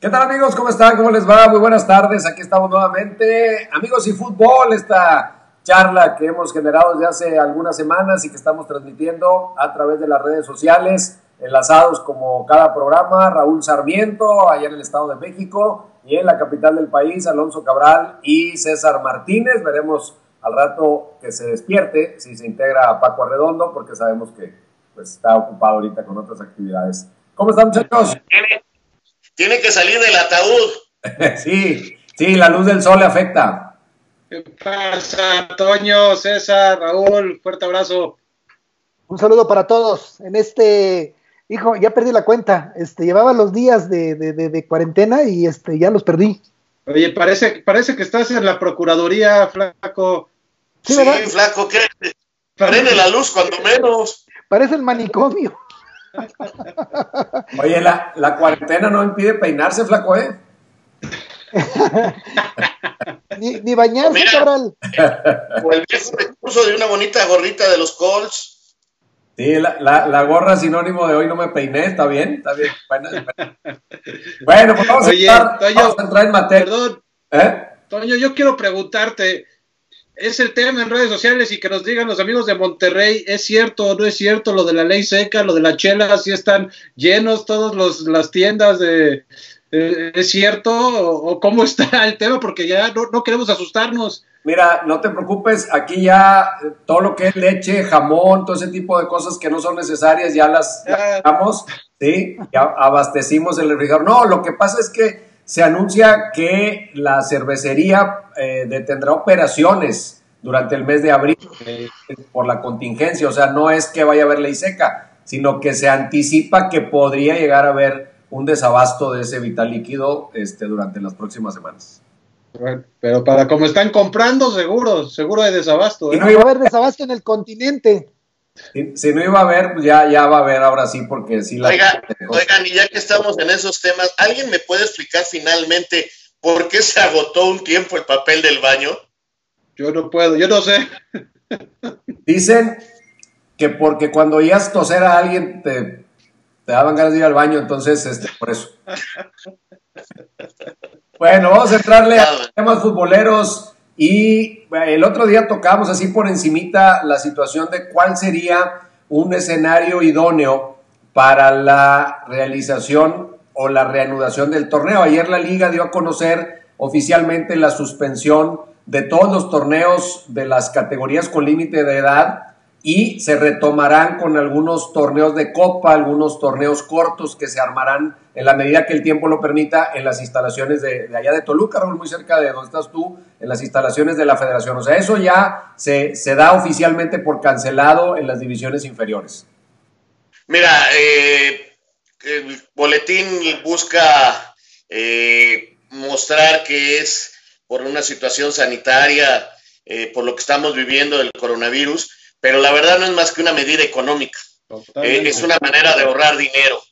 ¿Qué tal amigos? ¿Cómo están? ¿Cómo les va? Muy buenas tardes. Aquí estamos nuevamente. Amigos y fútbol, esta charla que hemos generado desde hace algunas semanas y que estamos transmitiendo a través de las redes sociales, enlazados como cada programa. Raúl Sarmiento, allá en el Estado de México, y en la capital del país, Alonso Cabral y César Martínez. Veremos al rato que se despierte si se integra a Paco Arredondo, porque sabemos que pues, está ocupado ahorita con otras actividades. ¿Cómo están muchachos? Tiene que salir del ataúd. sí, sí, la luz del sol le afecta. ¿Qué pasa, Antonio, César, Raúl? Fuerte abrazo. Un saludo para todos. En este, hijo, ya perdí la cuenta. Este, llevaba los días de, de, de, cuarentena y este, ya los perdí. Oye, parece, parece que estás en la Procuraduría, flaco. Sí, flaco, ¿qué? Prende la luz cuando menos. Parece el manicomio. Oye, la, la cuarentena no impide peinarse, flaco, ¿eh? ni, ni, bañarse, cabral. O el viejo recurso de una bonita gorrita de los Colts. Sí, la, la, la, gorra sinónimo de hoy no me peiné, está bien, está bien. Bueno, pues vamos, a, entrar, vamos a entrar en materia. Perdón. ¿Eh? Toño, yo quiero preguntarte, es el tema en redes sociales y que nos digan los amigos de Monterrey, ¿es cierto o no es cierto lo de la ley seca, lo de la chela, si están llenos todas las tiendas de... Eh, ¿Es cierto o, cómo está el tema? Porque ya no, queremos asustarnos. Mira, no te preocupes, aquí ya todo lo que es leche, jamón, todo ese tipo de cosas que no son necesarias ya las damos, ¿sí? Ya abastecimos el refrigerador. No, lo que pasa es que se anuncia que la cervecería eh, detendrá operaciones durante el mes de abril eh, por la contingencia. O sea, no es que vaya a haber ley seca, sino que se anticipa que podría llegar a haber un desabasto de ese vital líquido este, durante las próximas semanas. pero para como están comprando, seguro, seguro hay desabasto. ¿eh? Y no iba a haber desabasto en el continente. Si, no iba a haber, pues ya, ya va a haber ahora sí, porque sí la. oigan, y ya que estamos en esos temas, ¿alguien me puede explicar finalmente por qué se agotó un tiempo el papel del baño? Yo no puedo, yo no sé. Dicen que porque cuando oías toser a alguien te, te daban ganas de ir al baño, entonces, este, por eso. bueno, vamos a entrarle a temas futboleros. Y el otro día tocamos así por encimita la situación de cuál sería un escenario idóneo para la realización o la reanudación del torneo. Ayer la liga dio a conocer oficialmente la suspensión de todos los torneos de las categorías con límite de edad y se retomarán con algunos torneos de copa, algunos torneos cortos que se armarán en la medida que el tiempo lo permita en las instalaciones de, allá de Toluca, muy cerca de donde estás tú, en las instalaciones de la federación. O sea, eso ya se, se da oficialmente por cancelado en las divisiones inferiores. Mira, eh, el boletín busca eh, mostrar que es por una situación sanitaria, eh, por lo que estamos viviendo del coronavirus, pero la verdad no es más que una medida económica. Eh, es una manera de ahorrar dinero.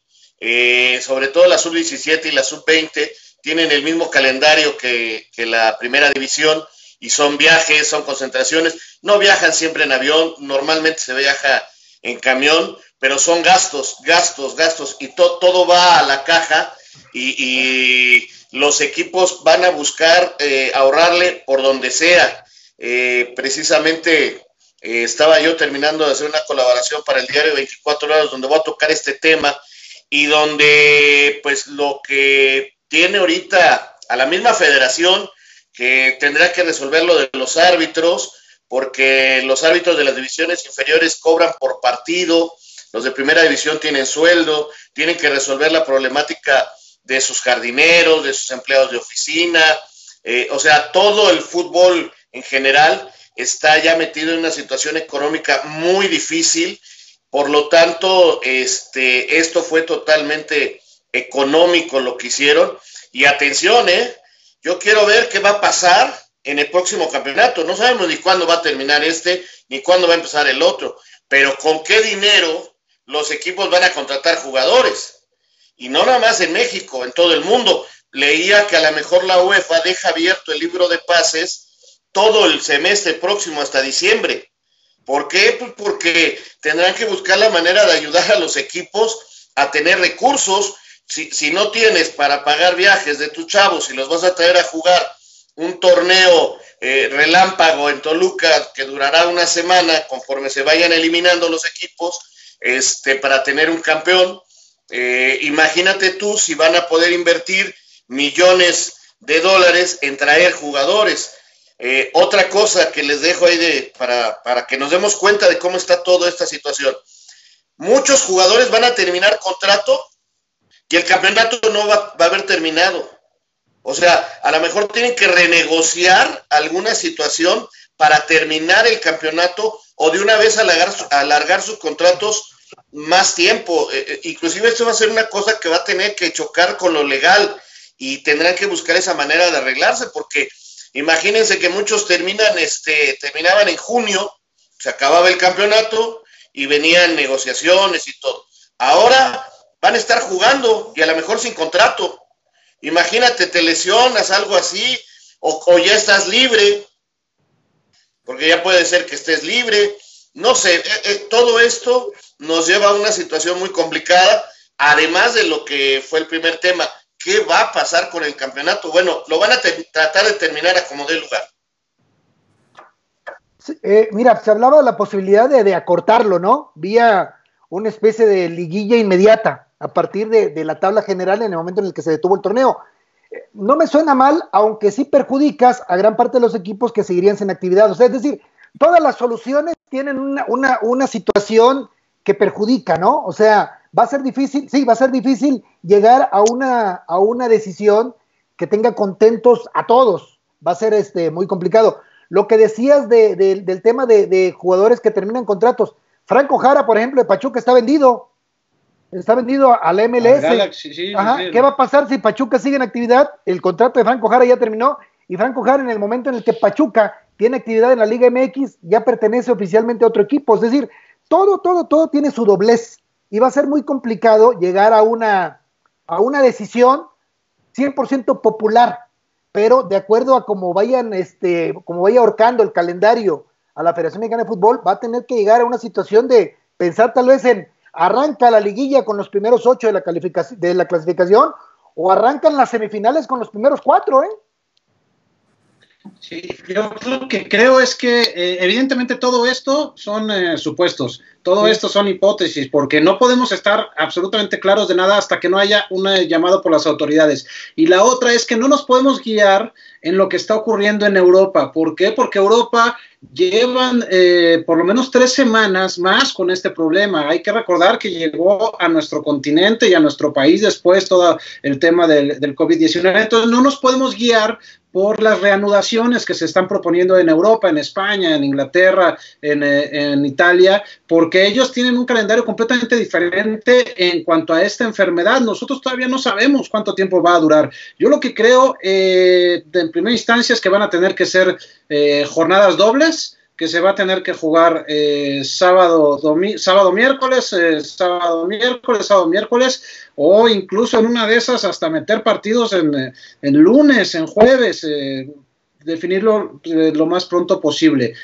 Eh, sobre todo la sub-17 y la sub-20 tienen el mismo calendario que, la primera división y son viajes, son concentraciones. No viajan siempre en avión, normalmente se viaja en camión, pero son gastos, gastos, gastos y todo va a la caja y, los equipos van a buscar eh, ahorrarle por donde sea. precisamente eh, estaba yo terminando de hacer una colaboración para el diario 24 horas donde voy a tocar este tema y donde pues lo que tiene ahorita a la misma federación que tendrá que resolver lo de los árbitros porque los árbitros de las divisiones inferiores cobran por partido, los de primera división tienen sueldo, tienen que resolver la problemática de sus jardineros, de sus empleados de oficina, eh, o sea, todo el fútbol en general está ya metido en una situación económica muy difícil, por lo tanto, este, esto fue totalmente económico lo que hicieron. Y atención, ¿eh? yo quiero ver qué va a pasar en el próximo campeonato. No sabemos ni cuándo va a terminar este, ni cuándo va a empezar el otro, pero con qué dinero los equipos van a contratar jugadores. Y no nada más en México, en todo el mundo. Leía que a lo mejor la UEFA deja abierto el libro de pases todo el semestre próximo hasta diciembre. ¿Por qué? Pues porque tendrán que buscar la manera de ayudar a los equipos a tener recursos si, si no tienes para pagar viajes de tus chavos y los vas a traer a jugar un torneo eh, relámpago en Toluca que durará una semana conforme se vayan eliminando los equipos este, para tener un campeón. Eh, imagínate tú si van a poder invertir millones de dólares en traer jugadores. Eh, otra cosa que les dejo ahí de, para, para que nos demos cuenta de cómo está toda esta situación. Muchos jugadores van a terminar contrato y el campeonato no va, a haber terminado. O sea, a lo mejor tienen que renegociar alguna situación para terminar el campeonato o de una vez alargar, alargar sus contratos más tiempo. Eh, eh, inclusive esto va a ser una cosa que va a tener que chocar con lo legal y tendrán que buscar esa manera de arreglarse porque imagínense que muchos terminan, este, terminaban en junio, se acababa el campeonato y venían negociaciones y todo. Ahora van a estar jugando y a lo mejor sin contrato. Imagínate, te lesionas, algo así, o, ya estás libre, porque ya puede ser que estés libre. No sé, eh, eh, todo esto nos lleva a una situación muy complicada, además de lo que fue el primer tema. ¿Qué va a pasar con el campeonato? Bueno, lo van a tratar de terminar a como dé lugar. Eh, mira, se hablaba de la posibilidad de, acortarlo, ¿no? Vía una especie de liguilla inmediata a partir de, la tabla general en el momento en el que se detuvo el torneo. No me suena mal, aunque sí perjudicas a gran parte de los equipos que seguirían sin actividad. O sea, es decir, todas las soluciones tienen una, situación que perjudica, ¿no? O sea, va a ser difícil, sí, va a ser difícil llegar a una, a una decisión que tenga contentos a todos. Va a ser este, muy complicado. Lo que decías del tema de, de, jugadores que terminan contratos. Franco Jara, por ejemplo, de Pachuca está vendido está vendido al MLS. ¿Qué va a pasar si Pachuca sigue en actividad? El contrato de Franco Jara ya terminó y Franco Jara en el momento en el que Pachuca tiene actividad en la Liga MX ya pertenece oficialmente a otro equipo. Es decir, todo, todo, todo tiene su doblez y va a ser muy complicado llegar a una, a una decisión 100% popular, pero de acuerdo a cómo vayan, este, como vaya ahorcando el calendario a la Federación Mexicana de Fútbol, va a tener que llegar a una situación de pensar tal vez en arranca la liguilla con los primeros ocho de la, de la clasificación o arrancan las semifinales con los primeros cuatro, ¿eh? Sí, yo lo que creo es que eh, evidentemente todo esto son eh, supuestos, todo esto son hipótesis, porque no podemos estar absolutamente claros de nada hasta que no haya un llamado por las autoridades. Y la otra es que no nos podemos guiar en lo que está ocurriendo en Europa. ¿Por qué? Porque Europa llevan eh, por lo menos tres semanas más con este problema. Hay que recordar que llegó a nuestro continente y a nuestro país después todo el tema del, del COVID-19. Entonces no nos podemos guiar por las reanudaciones que se están proponiendo en Europa, en España, en Inglaterra, en, eh, en, Italia, porque ellos tienen un calendario completamente diferente en cuanto a esta enfermedad. Nosotros todavía no sabemos cuánto tiempo va a durar. Yo lo que creo, eh, en primera instancia, es que van a tener que ser eh, jornadas dobles que se va a tener que jugar eh, sábado, sábado, miércoles, eh, sábado, miércoles, sábado, miércoles, o incluso en una de esas hasta meter partidos en, eh, en lunes, en jueves, definirlo lo más pronto posible.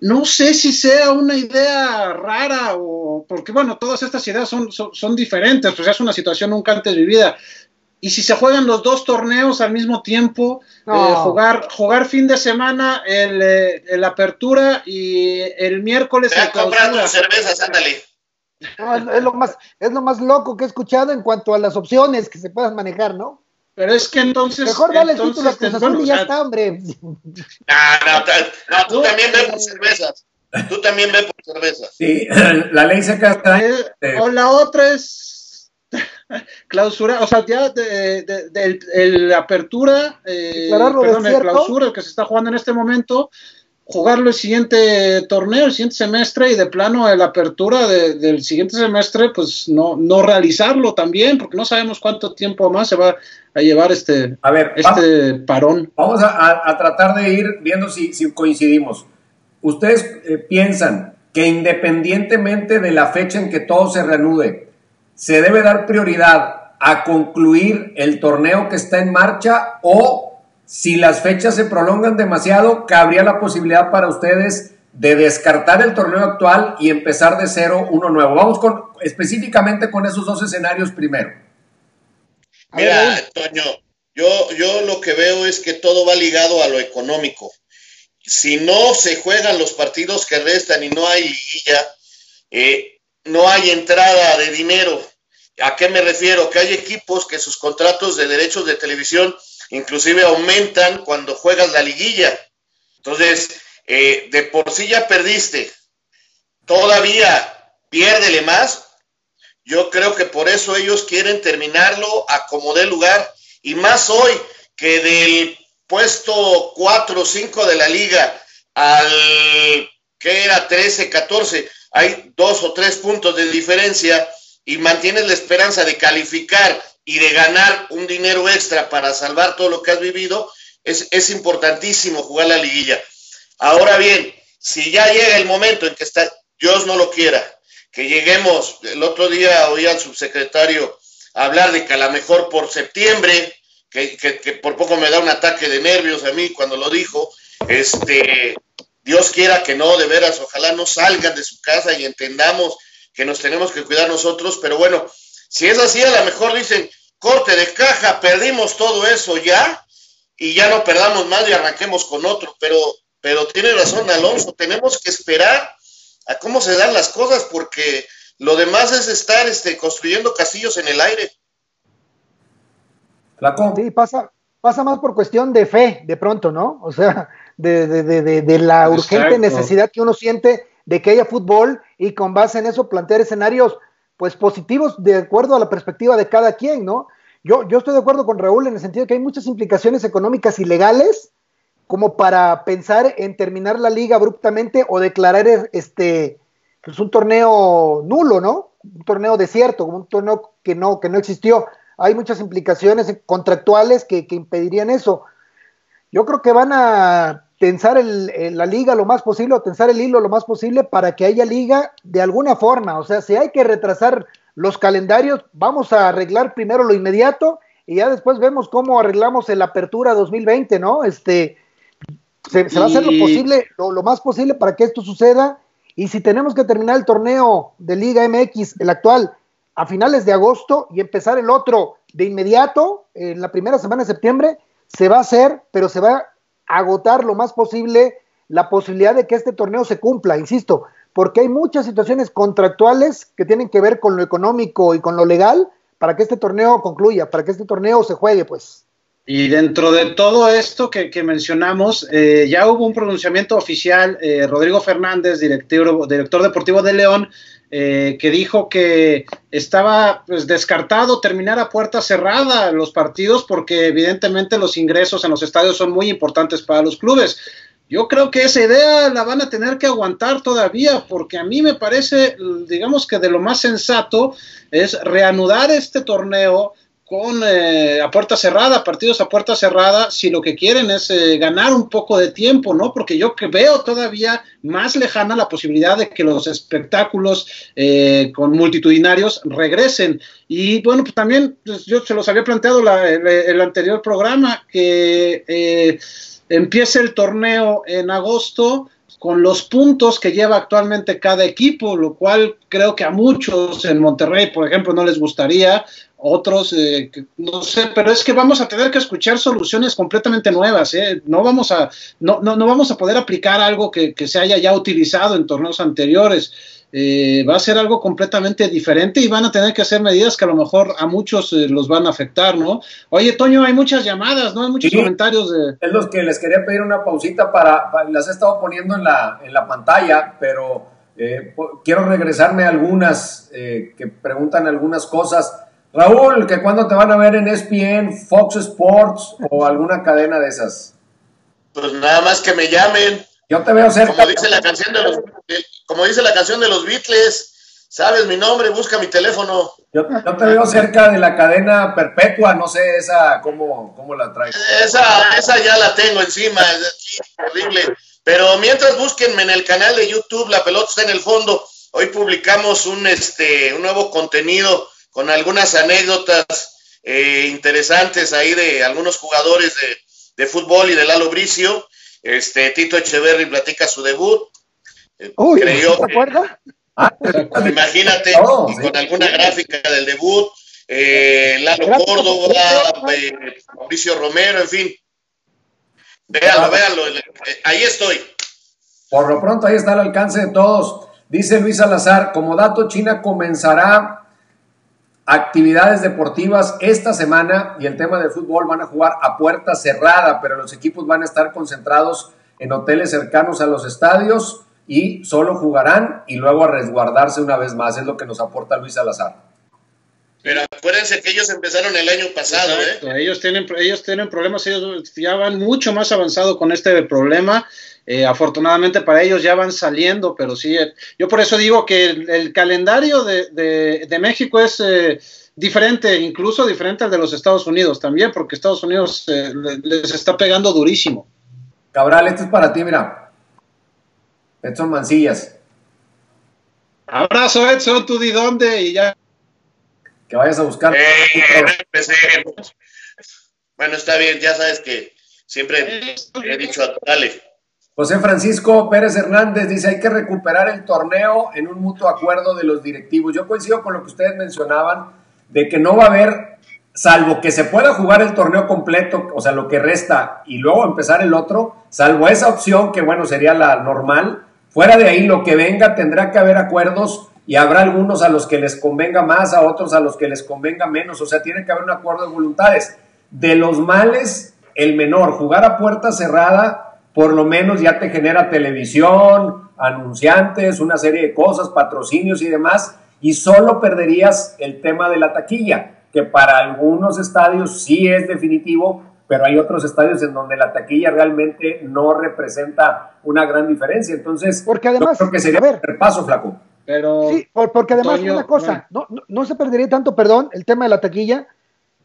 No sé si sea una idea rara o porque bueno, todas estas ideas son, son, son diferentes, pues es una situación nunca antes vivida y si se juegan los dos torneos al mismo tiempo, eh, jugar, jugar fin de semana el, eh, el, apertura y el miércoles el clausura. cervezas, ándale. es, lo más, es lo más loco que he escuchado en cuanto a las opciones que se puedan manejar, ¿no? Pero es que entonces. Mejor dale el título a Cruz Azul y ya está, hombre. No, no, no, tú también ves por cervezas. Tú también ves por cervezas. Sí, la ley se está. Eh, o la otra es clausura, o sea, ya de, de, apertura, eh, perdón, el clausura que se está jugando en este momento, jugarlo el siguiente torneo, el siguiente semestre y de plano el apertura del siguiente semestre, pues no, no realizarlo también, porque no sabemos cuánto tiempo más se va a llevar este, a ver, este parón. Vamos a, tratar de ir viendo si, si coincidimos. ¿Ustedes eh, piensan que independientemente de la fecha en que todo se reanude, se debe dar prioridad a concluir el torneo que está en marcha o si las fechas se prolongan demasiado, cabría la posibilidad para ustedes de descartar el torneo actual y empezar de cero uno nuevo. Vamos con específicamente con esos dos escenarios primero. Mira, Toño, yo, yo lo que veo es que todo va ligado a lo económico. Si no se juegan los partidos que restan y no hay liguilla, eh, no hay entrada de dinero. ¿A qué me refiero? Que hay equipos que sus contratos de derechos de televisión inclusive aumentan cuando juegas la liguilla. Entonces, eh, de por sí ya perdiste, todavía piérdele más. Yo creo que por eso ellos quieren terminarlo a como dé lugar. Y más hoy que del puesto 4 o 5 de la liga al que era 13, 14, hay dos o tres puntos de diferencia y mantienes la esperanza de calificar y de ganar un dinero extra para salvar todo lo que has vivido, es, es importantísimo jugar la liguilla. Ahora bien, si ya llega el momento en que está, Dios no lo quiera, que lleguemos, el otro día oí al subsecretario hablar de que a lo mejor por septiembre, que, que, por poco me da un ataque de nervios a mí cuando lo dijo, este, Dios quiera que no, de veras, ojalá no salgan de su casa y entendamos que nos tenemos que cuidar nosotros, pero bueno, si es así, a lo mejor dicen, corte de caja, perdimos todo eso ya, y ya no perdamos más y arranquemos con otro, pero, pero tiene razón Alonso, tenemos que esperar a cómo se dan las cosas, porque lo demás es estar este, construyendo castillos en el aire. Sí, pasa, pasa más por cuestión de fe, de pronto, ¿no? O sea, de, de, de, de la urgente necesidad que uno siente de que haya fútbol y con base en eso plantear escenarios pues positivos de acuerdo a la perspectiva de cada quien, ¿no? Yo, yo estoy de acuerdo con Raúl en el sentido de que hay muchas implicaciones económicas y legales como para pensar en terminar la liga abruptamente o declarar este pues un torneo nulo, ¿no? Un torneo desierto, un torneo que no, que no existió. Hay muchas implicaciones contractuales que, que impedirían eso. Yo creo que van a tensar el, la liga lo más posible o tensar el hilo lo más posible para que haya liga de alguna forma. O sea, si hay que retrasar los calendarios, vamos a arreglar primero lo inmediato y ya después vemos cómo arreglamos el apertura 2020, ¿no? Este, se, va a hacer lo posible, lo, lo, más posible para que esto suceda. Y si tenemos que terminar el torneo de Liga MX, el actual, a finales de agosto y empezar el otro de inmediato, en la primera semana de septiembre, se va a hacer, pero se va agotar lo más posible la posibilidad de que este torneo se cumpla, insisto, porque hay muchas situaciones contractuales que tienen que ver con lo económico y con lo legal para que este torneo concluya, para que este torneo se juegue, pues. Y dentro de todo esto que, mencionamos, eh, ya hubo un pronunciamiento oficial, eh, Rodrigo Fernández, director, director deportivo de León, eh, que dijo que estaba pues, descartado terminar a puerta cerrada los partidos porque evidentemente los ingresos en los estadios son muy importantes para los clubes. Yo creo que esa idea la van a tener que aguantar todavía porque a mí me parece, digamos que de lo más sensato es reanudar este torneo con eh, a puerta cerrada, partidos a puerta cerrada, si lo que quieren es eh, ganar un poco de tiempo, ¿no? Porque yo que veo todavía más lejana la posibilidad de que los espectáculos eh, con multitudinarios regresen. Y bueno, pues también pues, yo se los había planteado la, el, el, anterior programa, que empiece el torneo en agosto con los puntos que lleva actualmente cada equipo, lo cual creo que a muchos en Monterrey, por ejemplo, no les gustaría, otros, eh, no sé, pero es que vamos a tener que escuchar soluciones completamente nuevas, ¿eh? no, vamos a, no, no, no vamos a poder aplicar algo que, que, se haya ya utilizado en torneos anteriores. Eh, va a ser algo completamente diferente y van a tener que hacer medidas que a lo mejor a muchos eh, los van a afectar, ¿no? Oye, Toño, hay muchas llamadas, ¿no? Hay muchos sí, comentarios de... Es los que les quería pedir una pausita para, para las he estado poniendo en la, en la pantalla, pero eh, quiero regresarme a algunas eh, que preguntan algunas cosas. Raúl, que cuándo te van a ver en ESPN, Fox Sports o alguna cadena de esas. Pues nada más que me llamen. Yo te veo cerca. Como dice la canción de los, como dice la canción de los Beatles, sabes mi nombre, busca mi teléfono. Yo, yo te veo cerca de la cadena perpetua, no sé esa cómo, cómo la traes. Esa, esa ya la tengo encima, es horrible. Pero mientras búsquenme en el canal de YouTube, la pelota está en el fondo. Hoy publicamos un este un nuevo contenido con algunas anécdotas eh, interesantes ahí de algunos jugadores de, de, fútbol y de Lalo Bricio. Este, Tito Echeverry platica su debut. Uy, creyó ¿te acuerdas? Ah, imagínate, oh, sí. con alguna gráfica del debut. eh, Lalo Córdoba, eh, Mauricio Romero, en fin. Véanlo, véanlo, ahí estoy. Por lo pronto ahí está el alcance de todos. Dice Luis Salazar, como dato, China comenzará actividades deportivas esta semana y el tema del fútbol van a jugar a puerta cerrada, pero los equipos van a estar concentrados en hoteles cercanos a los estadios y solo jugarán y luego a resguardarse una vez más, es lo que nos aporta Luis Salazar. Pero acuérdense que ellos empezaron el año pasado, ¿eh? Ellos tienen, ellos tienen problemas, ellos ya van mucho más avanzado con este problema. Eh, afortunadamente para ellos ya van saliendo, pero sí, eh, yo por eso digo que el, calendario de, de, México es eh, diferente, incluso diferente al de los Estados Unidos también, porque Estados Unidos les está pegando durísimo. Cabral, este es para ti, mira. Edson Mancillas. Abrazo, Edson, tú de dónde y ya. Que vayas a buscar. Bueno, está bien, ya sabes que siempre he dicho a dale. José Francisco Pérez Hernández dice, hay que recuperar el torneo en un mutuo acuerdo de los directivos. Yo coincido con lo que ustedes mencionaban, de que no va a haber, salvo que se pueda jugar el torneo completo, o sea, lo que resta, y luego empezar el otro, salvo esa opción que, bueno, sería la normal, Fuera de ahí, lo que venga tendrá que haber acuerdos y habrá algunos a los que les convenga más, a otros a los que les convenga menos. O sea, tiene que haber un acuerdo de voluntades. De los males, el menor. Jugar a puerta cerrada, por lo menos ya te genera televisión, anunciantes, una serie de cosas, patrocinios y demás. Y solo perderías el tema de la taquilla, que para algunos estadios sí es definitivo, pero hay otros estadios en donde la taquilla realmente no representa una gran diferencia. Entonces, porque además, creo que sería un paso, flaco. Pero, sí, porque además una cosa, no, no, se perdería tanto, perdón, el tema de la taquilla,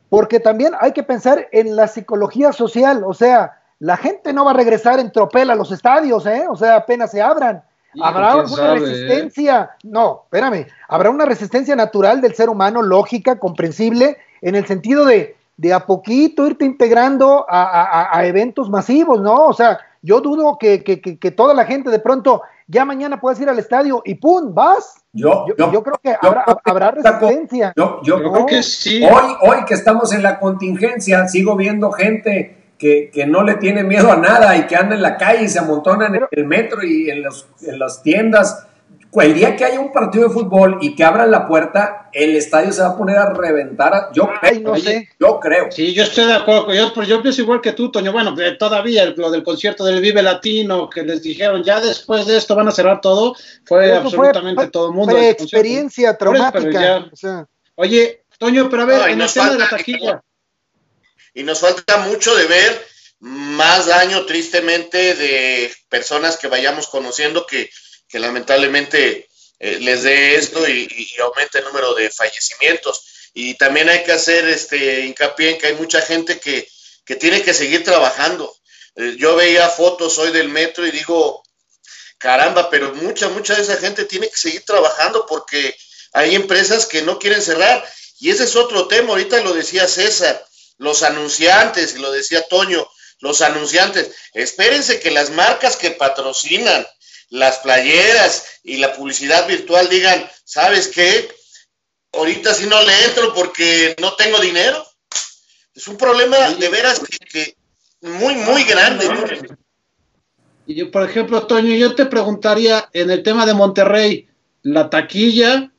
porque también hay que pensar en la psicología social, o sea, la gente no va a regresar en tropel a los estadios, ¿eh? O sea, apenas se abran. Habrá una resistencia, no, espérame, habrá una resistencia natural del ser humano, lógica, comprensible, en el sentido de, de a poquito irte integrando a, eventos masivos, ¿no? O sea, yo dudo que, toda la gente de pronto ya mañana puedas ir al estadio y ¡pum! vas. Yo, yo, creo que habrá, resistencia. Yo, creo que sí. Hoy, hoy que estamos en la contingencia, sigo viendo gente que, no le tiene miedo a nada y que anda en la calle y se amontonan en el metro y en, los, en las tiendas el día que haya un partido de fútbol y que abran la puerta, el estadio se va a poner a reventar. Yo, creo, yo creo. Sí, yo estoy de acuerdo. Yo, pues, yo pienso igual que tú, Toño. Bueno, todavía lo del concierto del Vive Latino, que les dijeron ya después de esto van a cerrar todo, fue absolutamente todo el mundo. Fue experiencia traumática. Oye, Toño, pero a ver, en el tema de la taquilla. Y nos falta mucho de ver más daño, tristemente, de personas que vayamos conociendo que que lamentablemente eh, les dé esto y, aumente el número de fallecimientos. Y también hay que hacer este hincapié en que hay mucha gente que, tiene que seguir trabajando. Eh, yo veía fotos hoy del metro y digo, caramba, pero mucha, mucha de esa gente tiene que seguir trabajando porque hay empresas que no quieren cerrar. Y ese es otro tema, ahorita lo decía César, los anunciantes, y lo decía Toño, los anunciantes, espérense que las marcas que patrocinan las playeras y la publicidad virtual digan, ¿sabes qué? Ahorita si no le entro porque no tengo dinero. Es un problema de veras que, muy, muy grande. Y yo, por ejemplo, Toño, yo te preguntaría en el tema de Monterrey, la taquilla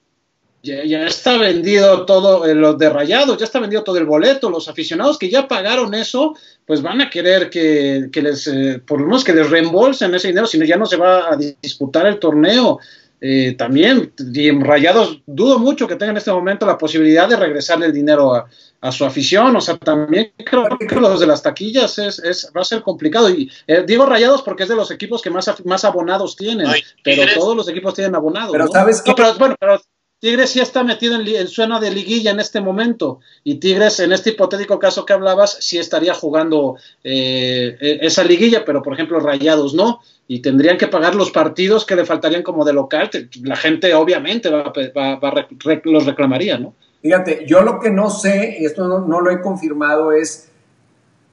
ya, está vendido todo, eh, los de Rayados, ya está vendido todo el boleto, los aficionados que ya pagaron eso, pues van a querer que, les, eh, por lo menos que les reembolsen ese dinero, si no ya no se va a disputar el torneo. Eh, también, y en Rayados dudo mucho que tengan en este momento la posibilidad de regresarle el dinero a, su afición, o sea, también creo que los de las taquillas es, es va a ser complicado, y digo Rayados porque es de los equipos que más, más abonados tienen, pero todos los equipos tienen abonados. Pero sabes que... bueno, pero Tigres sí está metido en, el suena de liguilla en este momento y Tigres en este hipotético caso que hablabas sí estaría jugando eh, e, esa liguilla, pero por ejemplo Rayados no y tendrían que pagar los partidos que le faltarían como de local, la gente obviamente va, los reclamaría, ¿no? Fíjate, yo lo que no sé, y esto no, lo he confirmado, es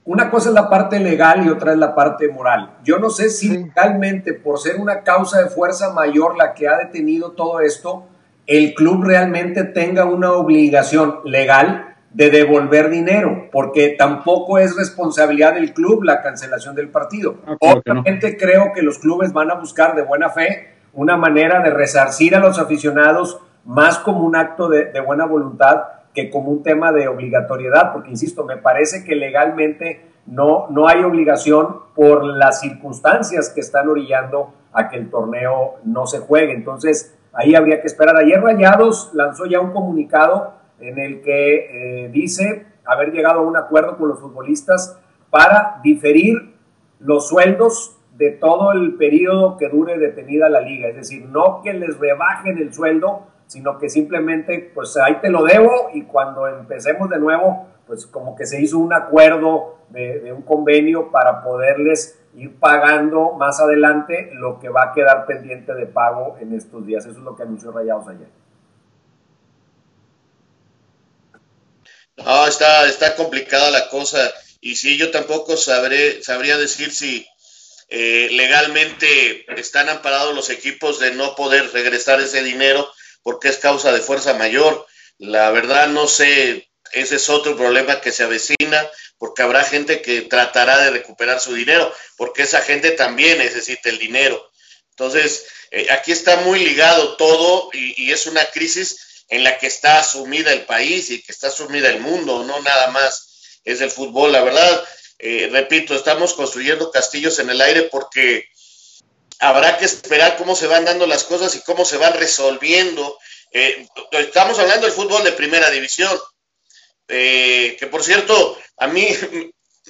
una cosa es la parte legal y otra es la parte moral. Yo no sé si realmente por ser una causa de fuerza mayor la que ha detenido todo esto, el club realmente tenga una obligación legal de devolver dinero, porque tampoco es responsabilidad del club la cancelación del partido. Ah, Obviamente creo que los clubes van a buscar de buena fe una manera de resarcir a los aficionados más como un acto de, de buena voluntad que como un tema de obligatoriedad, porque insisto, me parece que legalmente no, no hay obligación por las circunstancias que están orillando a que el torneo no se juegue. Entonces, ahí habría que esperar. Ayer Rayados lanzó ya un comunicado en el que eh, dice haber llegado a un acuerdo con los futbolistas para diferir los sueldos de todo el periodo que dure detenida la liga. Es decir, no que les rebajen el sueldo, sino que simplemente, pues ahí te lo debo y cuando empecemos de nuevo, pues como que se hizo un acuerdo de, un convenio para poderles ir pagando más adelante lo que va a quedar pendiente de pago en estos días. Eso es lo que anunció Rayados ayer. No, está, está complicada la cosa. Y sí, yo tampoco sabré, sabría decir si eh, legalmente están amparados los equipos de no poder regresar ese dinero porque es causa de fuerza mayor. La verdad no sé, ese es otro problema que se avecina, porque habrá gente que tratará de recuperar su dinero, porque esa gente también necesita el dinero. Entonces, eh, aquí está muy ligado todo y, es una crisis en la que está sumida el país y que está sumida el mundo, no nada más es el fútbol. La verdad, eh, repito, estamos construyendo castillos en el aire porque habrá que esperar cómo se van dando las cosas y cómo se van resolviendo. Eh, estamos hablando del fútbol de primera división, eh, que por cierto, a mí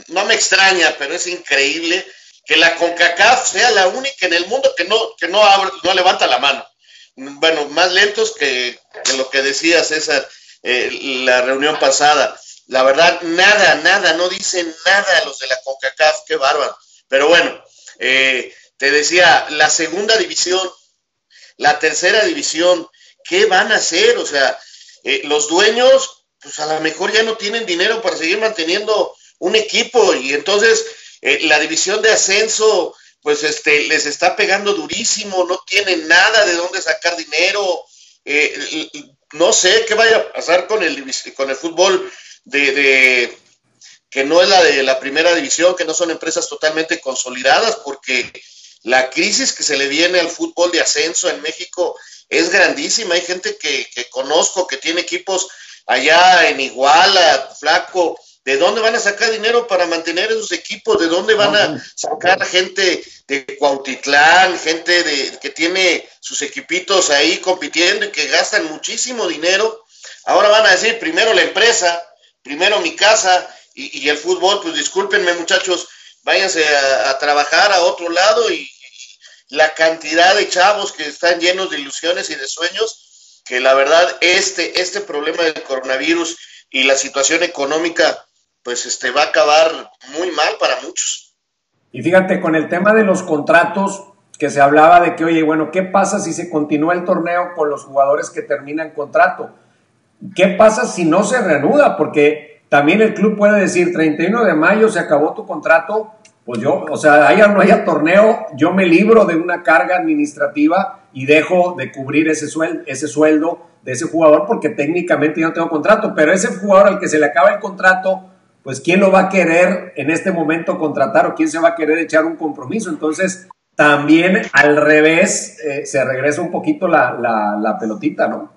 no me extraña, pero es increíble que la CONCACAF sea la única en el mundo que no, que no, no levanta la mano. Bueno, más lentos que, lo que decía César eh, la reunión pasada. La verdad, nada, nada, no dicen nada los de la CONCACAF, qué bárbaro. Pero bueno, eh, te decía, la segunda división, la tercera división, ¿qué van a hacer? O sea, los dueños pues a lo mejor ya no tienen dinero para seguir manteniendo un equipo y entonces eh, la división de ascenso pues este les está pegando durísimo, no tienen nada de dónde sacar dinero, eh, no sé qué vaya a pasar con el con el fútbol de, de, que no es la de la primera división, que no son empresas totalmente consolidadas, porque la crisis que se le viene al fútbol de ascenso en México es grandísima. Hay gente que, que conozco que tiene equipos allá en Iguala, Flaco, ¿de dónde van a sacar dinero para mantener esos equipos? ¿De dónde van a sacar gente de Cuautitlán, gente de, que tiene sus equipitos ahí compitiendo y que gastan muchísimo dinero? Ahora van a decir primero la empresa, primero mi casa y, el fútbol, pues discúlpenme muchachos, váyanse a, trabajar a otro lado y la cantidad de chavos que están llenos de ilusiones y de sueños, que la verdad este, este problema del coronavirus y la situación económica, pues este, va a acabar muy mal para muchos. Y fíjate, con el tema de los contratos, que se hablaba de que, oye, bueno, ¿qué pasa si se continúa el torneo con los jugadores que terminan contrato? ¿Qué pasa si no se reanuda? Porque también el club puede decir, 31 de mayo se acabó tu contrato, pues yo, o sea, haya no haya torneo, yo me libro de una carga administrativa y dejo de cubrir ese sueldo, ese sueldo de ese jugador porque técnicamente yo no tengo contrato, pero ese jugador al que se le acaba el contrato, pues quién lo va a querer en este momento contratar o quién se va a querer echar un compromiso. Entonces, también al revés eh, se regresa un poquito la, la, pelotita, ¿no?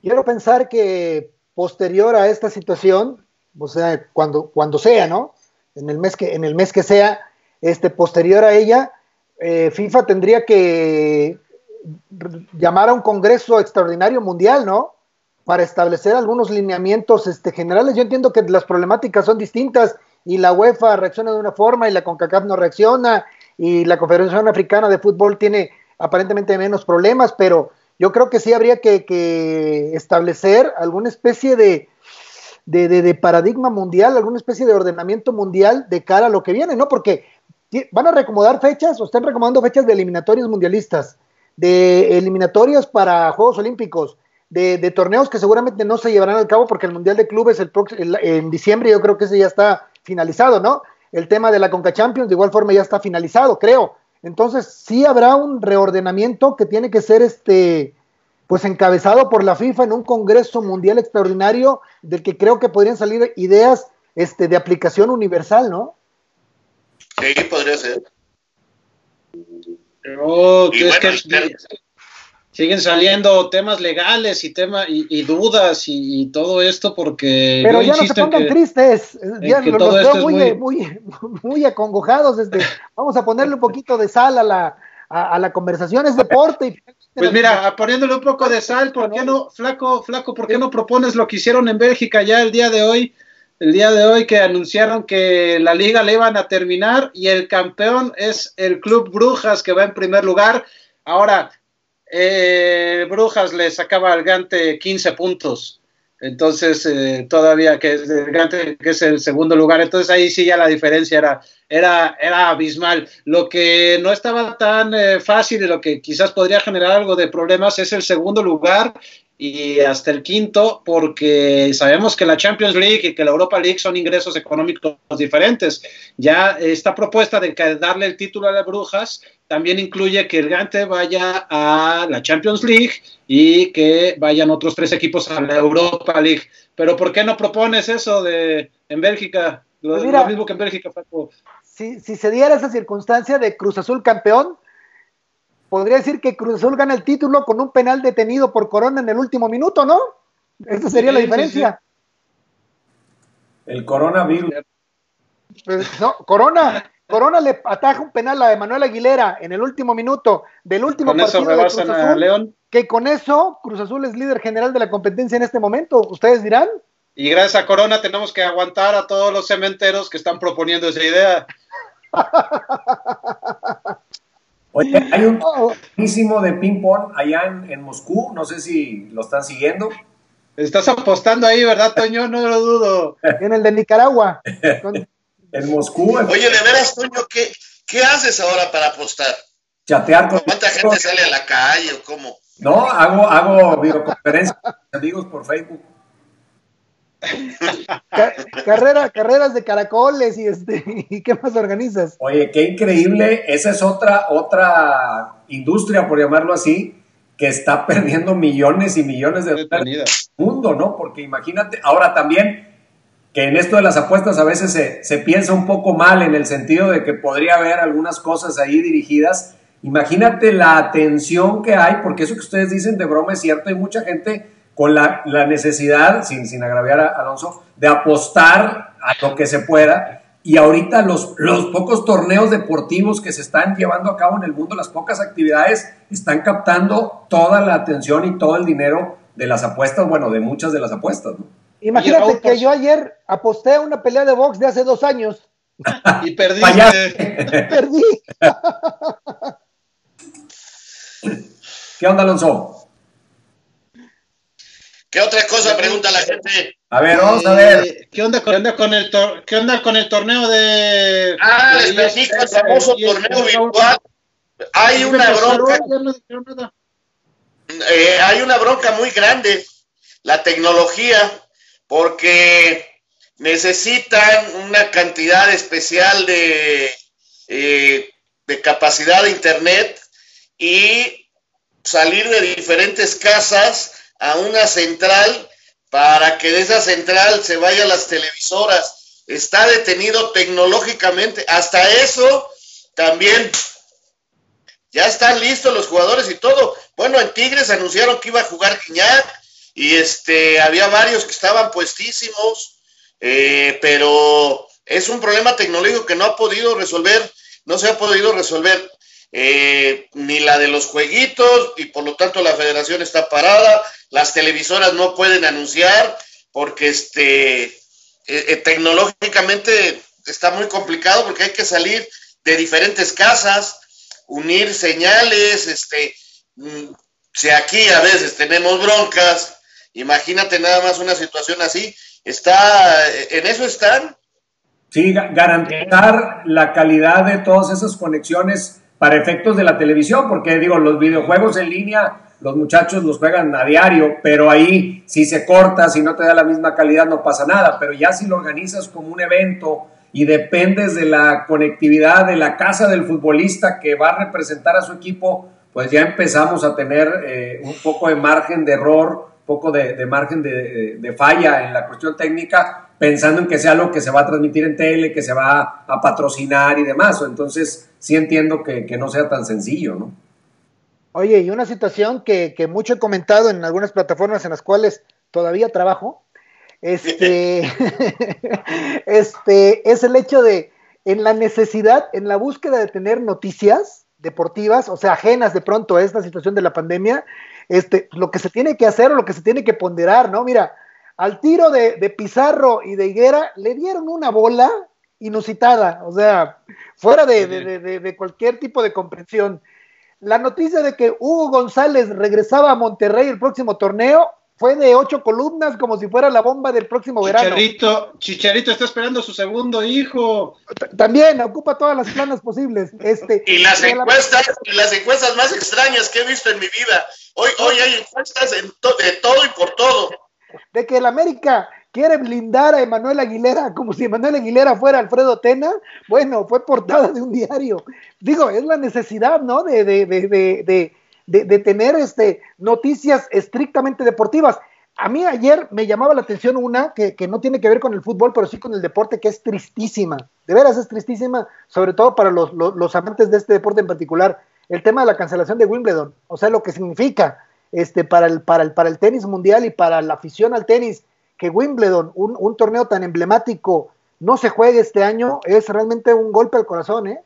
Quiero pensar que posterior a esta situación, o sea, cuando, cuando sea, ¿no? En el mes que, en el mes que sea, este, posterior a ella, eh, FIFA tendría que llamar a un Congreso Extraordinario Mundial, ¿no? Para establecer algunos lineamientos este, generales. Yo entiendo que las problemáticas son distintas y la UEFA reacciona de una forma y la CONCACAF no reacciona y la Confederación Africana de Fútbol tiene aparentemente menos problemas, pero yo creo que sí habría que, establecer alguna especie de, de, paradigma mundial, alguna especie de ordenamiento mundial de cara a lo que viene, ¿no? Porque van a recomodar fechas o están recomendando fechas de eliminatorios mundialistas de eliminatorias para Juegos Olímpicos, de, torneos que seguramente no se llevarán a cabo porque el Mundial de Clubes el, en diciembre yo creo que ese ya está finalizado, ¿no? El tema de la Conca Champions de igual forma ya está finalizado, creo. Entonces sí habrá un reordenamiento que tiene que ser este, pues encabezado por la FIFA en un Congreso Mundial Extraordinario del que creo que podrían salir ideas este, de aplicación universal, ¿no? Sí, podría ser. Pero es que siguen saliendo temas legales y tema y, dudas y, todo esto porque pero ya no se pongan tristes ya los, veo muy, muy... muy, acongojados este, vamos a ponerle un poquito de sal a la a, la conversación es deporte y pues mira poniéndole un poco de sal por qué no flaco flaco por qué no propones lo que hicieron en Bélgica ya el día de hoy el día de hoy que anunciaron que la liga le iban a terminar y el campeón es el Club Brujas que va en primer lugar. Ahora, eh, Brujas le sacaba al Gante 15 puntos. Entonces, eh, todavía que es el segundo lugar. Entonces, ahí sí ya la diferencia era, era, era abismal. Lo que no estaba tan eh, fácil y lo que quizás podría generar algo de problemas es el segundo lugar y hasta el quinto, porque sabemos que la Champions League y que la Europa League son ingresos económicos diferentes. Ya esta propuesta de darle el título a las Brujas también incluye que el Gante vaya a la Champions League y que vayan otros tres equipos a la Europa League. Pero ¿por qué no propones eso de en Bélgica? Lo, pues mismo que en Bélgica, Si, si se diera esa circunstancia de Cruz Azul campeón, podría decir que Cruz Azul gana el título con un penal detenido por Corona en el último minuto, ¿no? Esa sería la diferencia. El coronavirus. Pues, no, Corona, Corona le ataja un penal a Emanuel Aguilera en el último minuto del último partido de Cruz Azul, León. que con eso Cruz Azul es líder general de la competencia en este momento. ¿Ustedes dirán? Y gracias a Corona tenemos que aguantar a todos los cementeros que están proponiendo esa idea. Oye, hay un buenísimo de ping-pong allá en, Moscú, no sé si lo están siguiendo. Estás apostando ahí, ¿verdad, Toño? No lo dudo. En el de Nicaragua. en Moscú. Oye, de veras, Toño, ¿qué, ¿qué haces ahora para apostar? Chatear con. ¿Cuánta gente sale a la calle o cómo? No, hago, hago videoconferencias con amigos por Facebook carrera, carreras de caracoles y este, ¿y qué más organizas? Oye, qué increíble, esa es otra, otra industria, por llamarlo así, que está perdiendo millones y millones de dólares en el mundo, ¿no? Porque imagínate, ahora también que en esto de las apuestas a veces se, se piensa un poco mal en el sentido de que podría haber algunas cosas ahí dirigidas. Imagínate la atención que hay, porque eso que ustedes dicen de broma es cierto, hay mucha gente con la, necesidad, sin, sin agraviar a Alonso, de apostar a lo que se pueda. Y ahorita los, los pocos torneos deportivos que se están llevando a cabo en el mundo, las pocas actividades, están captando toda la atención y todo el dinero de las apuestas, bueno, de muchas de las apuestas. Imagínate que yo ayer aposté a una pelea de box de hace dos años. y perdí. Perdí. ¿Qué onda, Alonso? ¿Qué otra cosa pregunta la gente? A ver, vamos a ver. Eh, ¿Qué onda con, el, ¿qué onda con el torneo de... Ah, el el famoso torneo virtual. Hay una bronca. Eh, hay una bronca muy grande, la tecnología, porque necesitan una cantidad especial de, eh, de capacidad de internet y salir de diferentes casas a una central para que de esa central se vayan las televisoras. Está detenido tecnológicamente. Hasta eso también. Ya están listos los jugadores y todo. Bueno, en Tigres anunciaron que iba a jugar Quiñac y este había varios que estaban puestísimos, eh, pero es un problema tecnológico que no ha podido resolver, no se ha podido resolver eh, ni la de los jueguitos y por lo tanto la federación está parada, las televisoras no pueden anunciar porque este eh, eh, tecnológicamente está muy complicado porque hay que salir de diferentes casas, unir señales, este mm, si aquí a veces tenemos broncas, imagínate nada más una situación así, está en eso están. Sí, garantizar la calidad de todas esas conexiones para efectos de la televisión, porque digo, los videojuegos en línea, los muchachos los juegan a diario, pero ahí si se corta, si no te da la misma calidad, no pasa nada, pero ya si lo organizas como un evento y dependes de la conectividad de la casa del futbolista que va a representar a su equipo, pues ya empezamos a tener eh, un poco de margen de error, poco de, margen de, falla en la cuestión técnica, pensando en que sea algo que se va a transmitir en tele, que se va a patrocinar y demás. Entonces, sí entiendo que, no sea tan sencillo, ¿no? Oye, y una situación que, que mucho he comentado en algunas plataformas en las cuales todavía trabajo, este, este, es el hecho de, en la necesidad, en la búsqueda de tener noticias deportivas, o sea, ajenas de pronto a esta situación de la pandemia, este, lo que se tiene que hacer o lo que se tiene que ponderar, ¿no? Mira, al tiro de, Pizarro y de Higuera le dieron una bola inusitada, o sea, fuera de, de, cualquier tipo de comprensión. La noticia de que Hugo González regresaba a Monterrey el próximo torneo fue de ocho columnas como si fuera la bomba del próximo verano. Chicharito está esperando a su segundo hijo. También ocupa todas las planas posibles. Este, y las encuestas, las encuestas más extrañas que he visto en mi vida. Hoy, hoy hay encuestas de todo y por todo. De que el América quiere blindar a Emanuel Aguilera como si Emanuel Aguilera fuera Alfredo Tena. Bueno, fue portada de un diario. Digo, es la necesidad, ¿no? de, de, de, de tener este, noticias estrictamente deportivas. A mí ayer me llamaba la atención una que, no tiene que ver con el fútbol, pero sí con el deporte, que es tristísima. De veras es tristísima, sobre todo para los, los, amantes de este deporte en particular. El tema de la cancelación de Wimbledon, o sea, lo que significa este, para, el, para, el, para el tenis mundial y para la afición al tenis, que Wimbledon, un, un torneo tan emblemático, no se juegue este año, es realmente un golpe al corazón, ¿eh?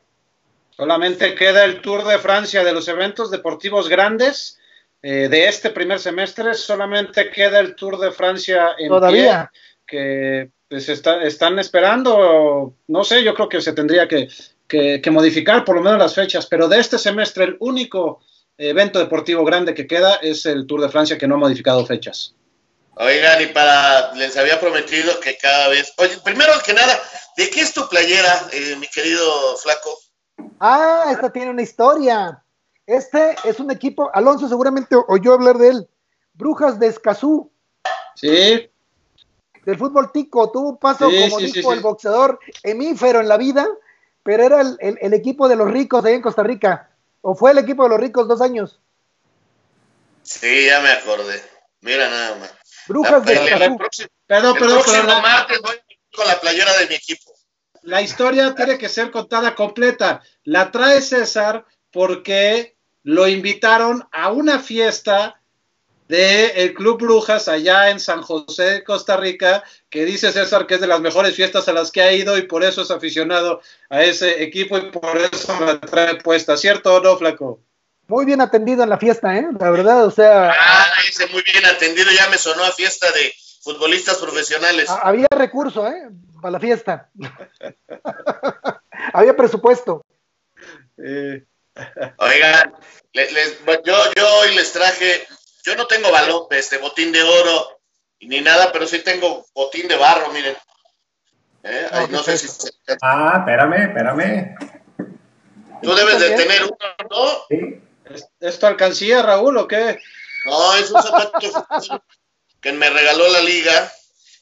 Solamente queda el Tour de Francia de los eventos deportivos grandes eh, de este primer semestre. Solamente queda el Tour de Francia en Todavía. que pues están esperando. No sé, yo creo que se tendría que, modificar por lo menos las fechas. Pero de este semestre, el único evento deportivo grande que queda es el Tour de Francia que no ha modificado fechas. Oigan, y para, les había prometido que cada vez, oye, primero que nada, ¿de qué es tu playera, eh, mi querido Flaco? Ah, esta tiene una historia. Este es un equipo, Alonso seguramente oyó hablar de él, Brujas de Escazú. Sí. Del fútbol tico, tuvo un paso como dijo el boxeador hemífero en la vida, pero era el, equipo de los ricos ahí en Costa Rica. ¿O fue el equipo de los ricos dos años? Sí, ya me acordé. Mira nada más. Brujas de Escazú. perdón, perdón, perdón. martes voy con la playera de mi equipo la historia tiene que ser contada completa. La trae César porque lo invitaron a una fiesta del Club Brujas allá en San José, Costa Rica, que dice César que es de las mejores fiestas a las que ha ido y por eso es aficionado a ese equipo y por eso la trae puesta, ¿cierto o no, Flaco? Muy bien atendido en la fiesta, ¿eh? La verdad, o sea... Ah, dice muy bien atendido, ya me sonó a fiesta de futbolistas profesionales. Había recurso, ¿eh? Para la fiesta. había presupuesto. Eh. Oigan, yo, yo hoy les traje, yo no tengo balón, este botín de oro ni nada, pero sí tengo botín de barro, miren. ¿Eh? no sé si Ah, espérame, espérame. Tú debes de tener uno, ¿no? Sí. ¿Es tu alcancía, Raúl, o qué? No, es un zapato que me regaló la liga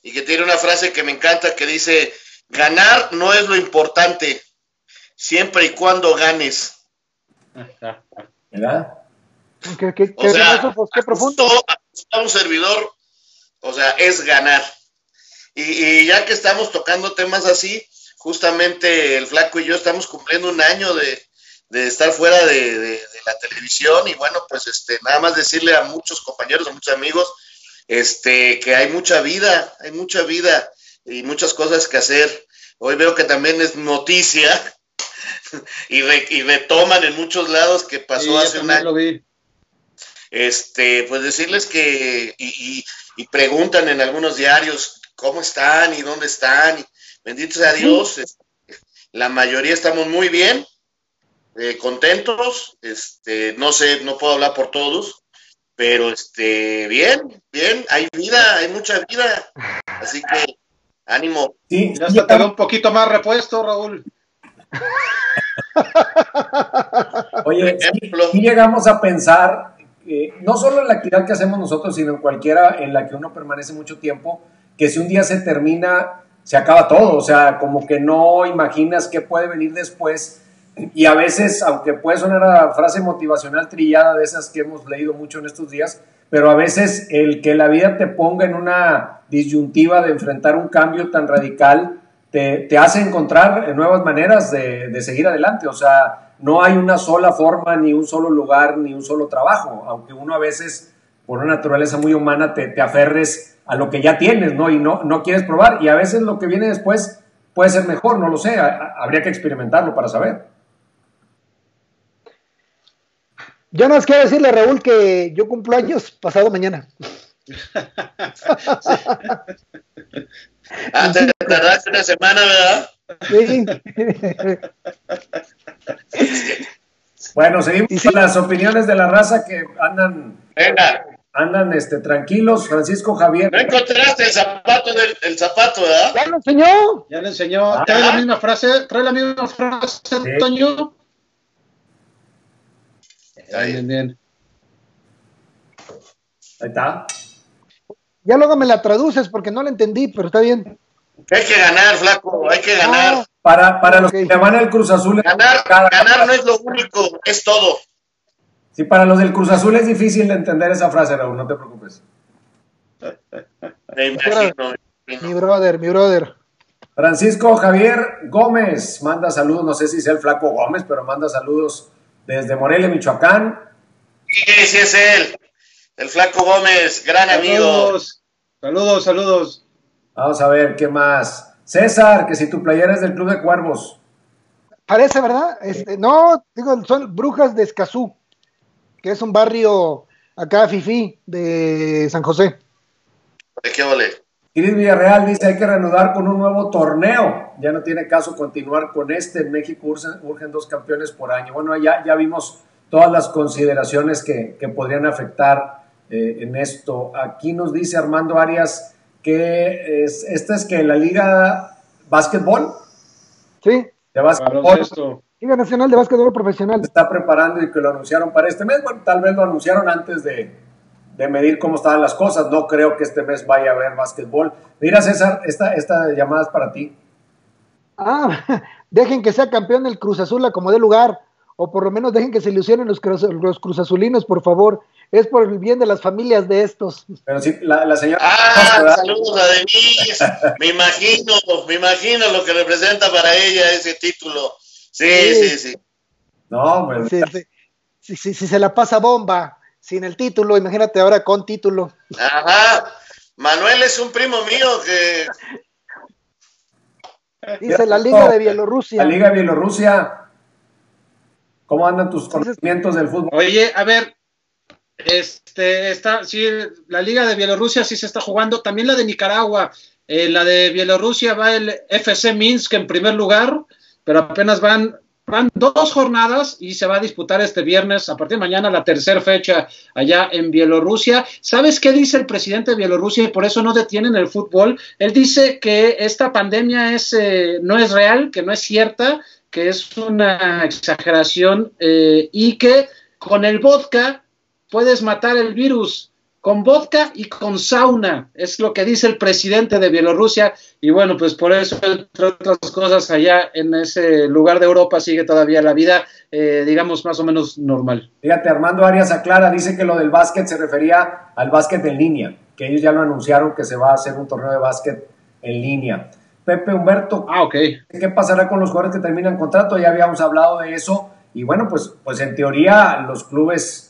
y que tiene una frase que me encanta que dice, ganar no es lo importante, siempre y cuando ganes. ¿Verdad? ¿Qué, qué, o sea, pues, qué profundo? un servidor, o sea, es ganar. Y, ya que estamos tocando temas así, justamente el flaco y yo estamos cumpliendo un año de, estar fuera de, de, la televisión y bueno, pues este, nada más decirle a muchos compañeros, a muchos amigos, este, que hay mucha vida, hay mucha vida y muchas cosas que hacer. Hoy veo que también es noticia y, retoman en muchos lados que pasó hace un año. Este, pues decirles que, y, preguntan en algunos diarios cómo están y dónde están. Y, bendito sea Dios, este, la mayoría estamos muy bien, eh, contentos. Este, no sé, no puedo hablar por todos, pero este, bien, bien, hay vida, hay mucha vida. Así que ánimo. Sí, ya te un poquito más repuesto, Raúl. Oye, y llegamos a pensar, no solo en la actividad que hacemos nosotros, sino en cualquiera en la que uno permanece mucho tiempo, que si un día se termina, se acaba todo. O sea, como que no imaginas qué puede venir después y a veces, aunque puede sonar a frase motivacional trillada de esas que hemos leído mucho en estos días, pero a veces el que la vida te ponga en una disyuntiva de enfrentar un cambio tan radical te, te hace encontrar nuevas maneras de, de, seguir adelante. O sea, no hay una sola forma, ni un solo lugar, ni un solo trabajo, aunque uno a veces, por una naturaleza muy humana, te, te aferres a lo que ya tienes, ¿no? Y no, no quieres probar. Y a veces lo que viene después puede ser mejor, no lo sé, habría que experimentarlo para saber. Yo no quiero decirle a Raúl que yo cumplo años pasado mañana. ah, te tardaste una semana, ¿verdad? Sí. bueno, seguimos con las opiniones de la raza que andan. Andan este, tranquilos, Francisco Javier. No encontraste el zapato del el zapato, ¿verdad? Ya lo enseñó. Ya lo enseñó. Ah. Trae la misma frase, trae la misma frase, Antonio. Ahí. Bien, bien. Ahí está. Ya luego me la traduces porque no la entendí, pero está bien. Hay que ganar, flaco, hay que ganar. Ah, para para los que van al Cruz Azul. Ganar, ganar no es lo único, es todo. Sí, para los del Cruz Azul es difícil de entender esa frase, Raúl, no te preocupes. Me imagino. Mi brother, mi brother. Francisco Javier Gómez manda saludos, no sé si sea el flaco Gómez, pero manda saludos desde Morelia, Michoacán. Sí, sí es él. El Flaco Gómez, gran amigo. Saludos, saludos. Vamos a ver, ¿qué más? César, que si tu playera es del Club de Cuervos. Parece, ¿verdad? Este, no, digo, son Brujas de Escazú, que es un barrio acá, Fifi, de San José. ¿De qué vale? Iris Villarreal dice hay que reanudar con un nuevo torneo. Ya no tiene caso continuar con este. En México urgen, dos campeones por año. Bueno, ya, ya vimos todas las consideraciones que, podrían afectar eh, en esto. Aquí nos dice Armando Arias que es, esta es que la Liga Básquetbol. Sí. De básquetbol. Liga Nacional de Básquetbol Profesional. Se está preparando y que lo anunciaron para este mes. Bueno, tal vez lo anunciaron antes de, de medir cómo estaban las cosas. No creo que este mes vaya a haber básquetbol. Mira, César, esta, esta llamada es para ti. Ah, dejen que sea campeón el Cruz Azul a como dé lugar, o por lo menos dejen que se ilusionen los, los Cruz Azulinos, por favor. Es por el bien de las familias de estos. Pero sí, la, señora. Ah, saludos a Denise. me imagino, me imagino lo que representa para ella ese título. Sí, sí, sí. No, pues. Si, si, si se la pasa bomba sin el título, imagínate ahora con título. Ajá. Manuel es un primo mío que. Dice la Liga de Bielorrusia. La Liga de Bielorrusia. ¿Cómo andan tus conocimientos del fútbol? Oye, a ver, este está, sí, la Liga de Bielorrusia sí se está jugando, también la de Nicaragua. Eh, la de Bielorrusia va el FC Minsk en primer lugar, pero apenas van Van dos jornadas y se va a disputar este viernes, a partir de mañana, la tercera fecha allá en Bielorrusia. ¿Sabes qué dice el presidente de Bielorrusia y por eso no detienen el fútbol? Él dice que esta pandemia es, eh, no es real, que no es cierta, que es una exageración eh, y que con el vodka puedes matar el virus con vodka y con sauna, es lo que dice el presidente de Bielorrusia, y bueno, pues por eso, entre otras cosas, allá en ese lugar de Europa sigue todavía la vida, eh, digamos, más o menos normal. Fíjate, Armando Arias aclara, dice que lo del básquet se refería al básquet en línea, que ellos ya lo anunciaron que se va a hacer un torneo de básquet en línea. Pepe Humberto, ah, okay. ¿qué pasará con los jugadores que terminan contrato? Ya habíamos hablado de eso, y bueno, pues, pues en teoría los clubes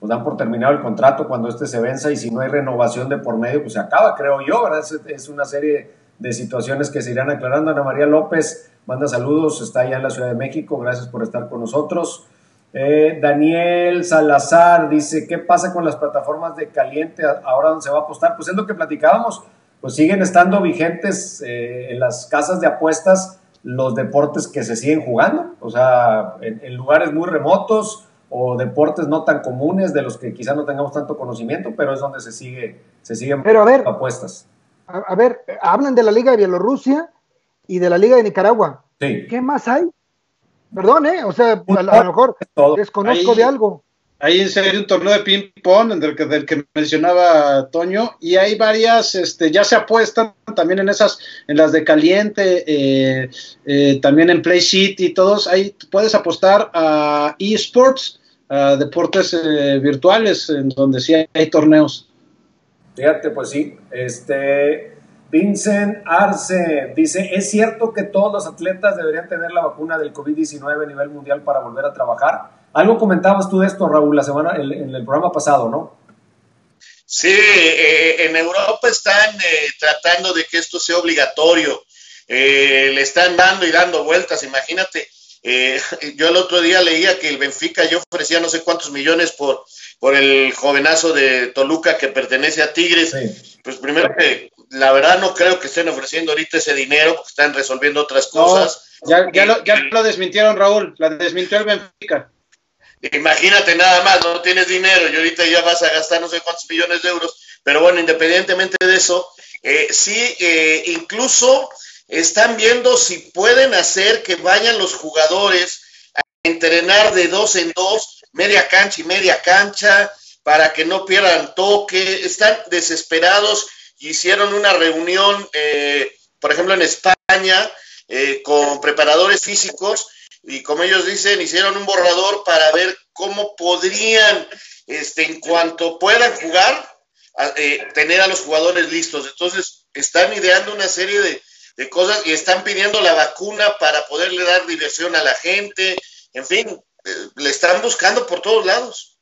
pues dan por terminado el contrato cuando este se venza y si no hay renovación de por medio, pues se acaba, creo yo, ¿verdad? Es, una serie de situaciones que se irán aclarando. Ana María López manda saludos, está allá en la Ciudad de México, gracias por estar con nosotros. Eh, Daniel Salazar dice, ¿qué pasa con las plataformas de caliente ahora dónde se va a apostar? Pues es lo que platicábamos, pues siguen estando vigentes eh, en las casas de apuestas los deportes que se siguen jugando, o sea, en lugares muy remotos, o deportes no tan comunes de los que quizá no tengamos tanto conocimiento, pero es donde se sigue se siguen pero a ver, apuestas. A, ver, hablan de la Liga de Bielorrusia y de la Liga de Nicaragua. ¿Qué más hay? Perdón, ¿eh? O sea, a, lo mejor desconozco de algo. Ahí sería un torneo de ping-pong del que, del que mencionaba Toño, y hay varias, este, ya se apuestan también en esas, en las de caliente, eh, eh, también en Play City, todos, ahí puedes apostar a eSports, a deportes eh, virtuales, en donde sí hay, torneos. Fíjate, pues sí, este, Vincent Arce dice, ¿es cierto que todos los atletas deberían tener la vacuna del COVID-19 a nivel mundial para volver a trabajar? Algo comentabas tú de esto, Raúl, la semana, en el programa pasado, ¿no? Sí, eh, en Europa están eh, tratando de que esto sea obligatorio. Eh, le están dando y dando vueltas, imagínate. Yo el otro día leía que el Benfica yo ofrecía no sé cuántos millones por, por el jovenazo de Toluca que pertenece a Tigres. Pues primero que la verdad no creo que estén ofreciendo ahorita ese dinero porque están resolviendo otras cosas. ya, ya, lo, ya lo desmintieron, Raúl, la desmintió el Benfica. Imagínate nada más, no tienes dinero y ahorita ya vas a gastar no sé cuántos millones de euros, pero bueno, independientemente de eso, eh, sí, eh, incluso están viendo si pueden hacer que vayan los jugadores a entrenar de dos en dos, media cancha y media cancha, para que no pierdan toque, están desesperados, hicieron una reunión, eh, por ejemplo, en España, con preparadores físicos, y como ellos dicen, hicieron un borrador para ver cómo podrían, este, en cuanto puedan jugar, eh, tener a los jugadores listos. Entonces, están ideando una serie de, cosas y están pidiendo la vacuna para poderle dar diversión a la gente. En fin, eh, le están buscando por todos lados.